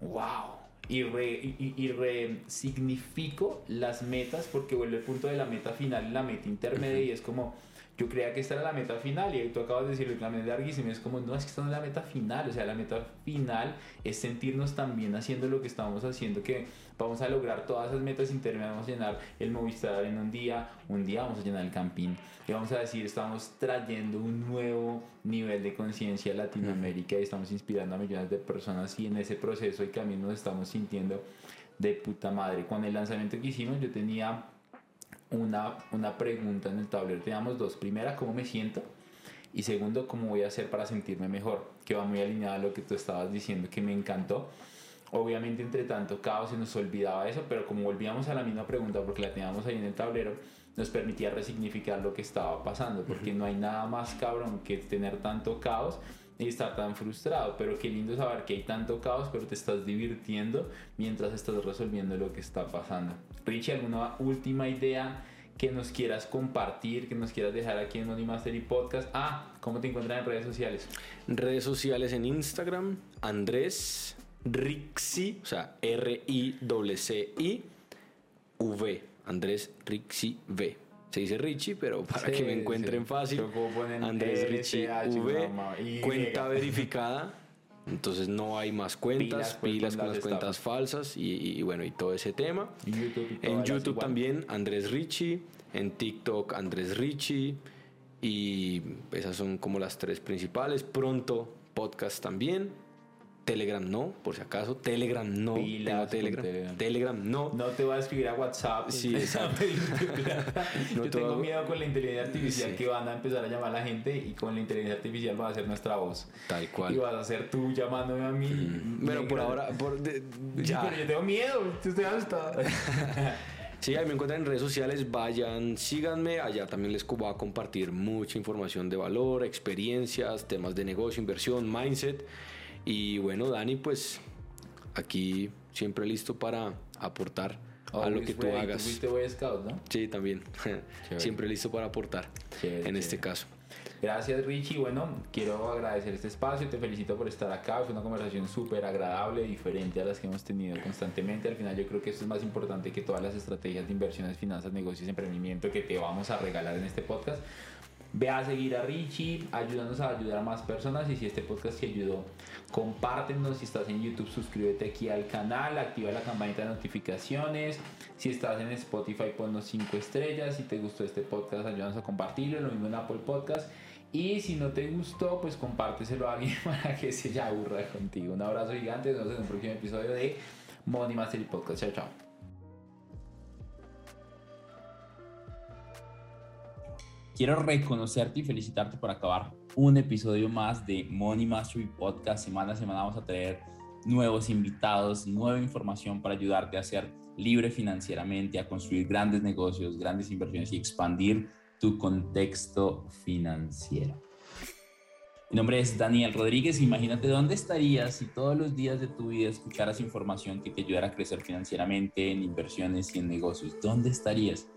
wow. Y, re, y, y resignifico las metas porque vuelve el punto de la meta final y la meta intermedia y es como yo creía que esta era la meta final y tú acabas de decirlo, la meta larguísima, es como, no, es que esta no es la meta final, o sea, la meta final es sentirnos también haciendo lo que estamos haciendo, que vamos a lograr todas esas metas intermedias, vamos a llenar el Movistar en un día, un día vamos a llenar el Campín y vamos a decir, estamos trayendo un nuevo nivel de conciencia a Latinoamérica y estamos inspirando a millones de personas y en ese proceso y camino nos estamos sintiendo de puta madre. Con el lanzamiento que hicimos yo tenía una, una pregunta en el tablero. Teníamos dos. Primera, ¿cómo me siento? Y segundo, ¿cómo voy a hacer para sentirme mejor? Que va muy alineado a lo que tú estabas diciendo, que me encantó. Obviamente, entre tanto caos se nos olvidaba eso, pero como volvíamos a la misma pregunta porque la teníamos ahí en el tablero, nos permitía resignificar lo que estaba pasando, porque no hay nada más cabrón que tener tanto caos y estar tan frustrado, pero qué lindo saber que hay tanto caos, pero te estás divirtiendo mientras estás resolviendo lo que está pasando. Richie, ¿alguna última idea que nos quieras compartir, que nos quieras dejar aquí en Money Mastery Podcast? Ah, ¿cómo te encuentran en redes sociales? Redes sociales en Instagram, Andrés Rixi, o sea, R-I-C-I, V, Andrés Rixi V. Se dice Richie, pero para Sí, que me encuentren sí. fácil, Andrés Richie V, Y. cuenta verificada. Entonces no hay más cuentas, Pilas, pilas con las cuentas falsas y, bueno, y todo ese tema. En YouTube, En YouTube también, Andrés Richie. En TikTok, Andrés Richie. Y esas son como las tres principales. Pronto, podcast también. Telegram no, por si acaso. Telegram no. Tengo Telegram. Telegram. Telegram no. No te voy a escribir a WhatsApp. Sí, exacto. No Yo te tengo a- miedo con la inteligencia artificial Sí. que van a empezar a llamar a la gente y con la inteligencia artificial va a ser nuestra voz. Tal Y cual. vas a ser tú llamándome a mí. Pero por ahora, por, de- Sí, ya. Pero yo tengo miedo, estoy asustado. Sí, ahí me encuentran en redes sociales, vayan, síganme, allá también les voy a compartir mucha información de valor, experiencias, temas de negocio, inversión, mindset. Y bueno, Dani, pues aquí siempre listo para aportar a lo Always que tú ready. hagas. Tú fuiste Boy Scout, ¿no? Sí, también. siempre listo para aportar Chévere, en este caso. Gracias Richie. Bueno, quiero agradecer este espacio, te felicito por estar acá. Fue una conversación súper agradable, diferente a las que hemos tenido constantemente. Al final yo creo que esto es más importante que todas las estrategias de inversiones, finanzas, negocios, emprendimiento que te vamos a regalar en este podcast. Ve a seguir a Richie, ayúdanos a ayudar a más personas y si este podcast te ayudó, compártenos. Si estás en YouTube, suscríbete aquí al canal, activa la campanita de notificaciones. Si estás en Spotify, ponnos 5 estrellas. Si te gustó este podcast, ayúdanos a compartirlo. Lo mismo en Apple Podcast. Y si no te gustó, pues compárteselo a alguien para que se aburra contigo. Un abrazo gigante. Nos vemos en un próximo episodio de Money Mastery Podcast. Chao, chao. Quiero reconocerte y felicitarte por acabar un episodio más de Money Mastery Podcast. Semana a semana vamos a traer nuevos invitados, nueva información para ayudarte a ser libre financieramente, a construir grandes negocios, grandes inversiones y expandir tu contexto financiero. Mi nombre es Daniel Rodríguez. Imagínate dónde estarías si todos los días de tu vida escucharas información que te ayudara a crecer financieramente en inversiones y en negocios. ¿Dónde estarías?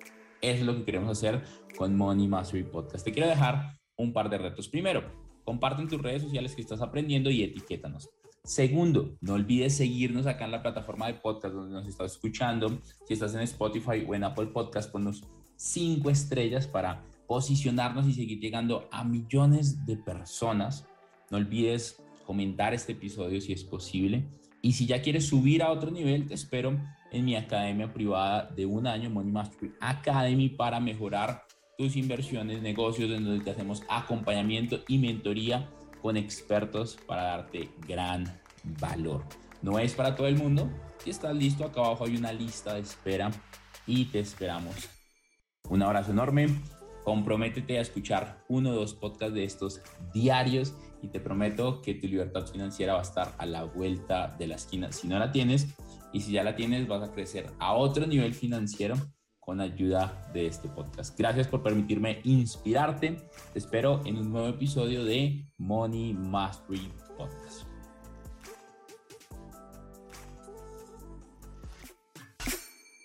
Es lo que queremos hacer con Money Mastery Podcast. Te quiero dejar un par de retos. Primero, comparte en tus redes sociales que estás aprendiendo y etiquétanos. Segundo, no olvides seguirnos acá en la plataforma de podcast donde nos estás escuchando. Si estás en Spotify o en Apple Podcast, ponnos cinco estrellas para posicionarnos y seguir llegando a millones de personas. No olvides comentar este episodio si es posible. Y si ya quieres subir a otro nivel, te espero en mi academia privada de un año, Money Mastery Academy, para mejorar tus inversiones, negocios, en donde te hacemos acompañamiento y mentoría con expertos para darte gran valor. No es para todo el mundo. Si estás listo, acá abajo hay una lista de espera y te esperamos. Un abrazo enorme. Comprométete a escuchar uno o dos podcasts de estos diarios y te prometo que tu libertad financiera va a estar a la vuelta de la esquina. Si no la tienes y si ya la tienes, vas a crecer a otro nivel financiero con ayuda de este podcast. Gracias por permitirme inspirarte. Te espero en un nuevo episodio de Money Mastery Podcast.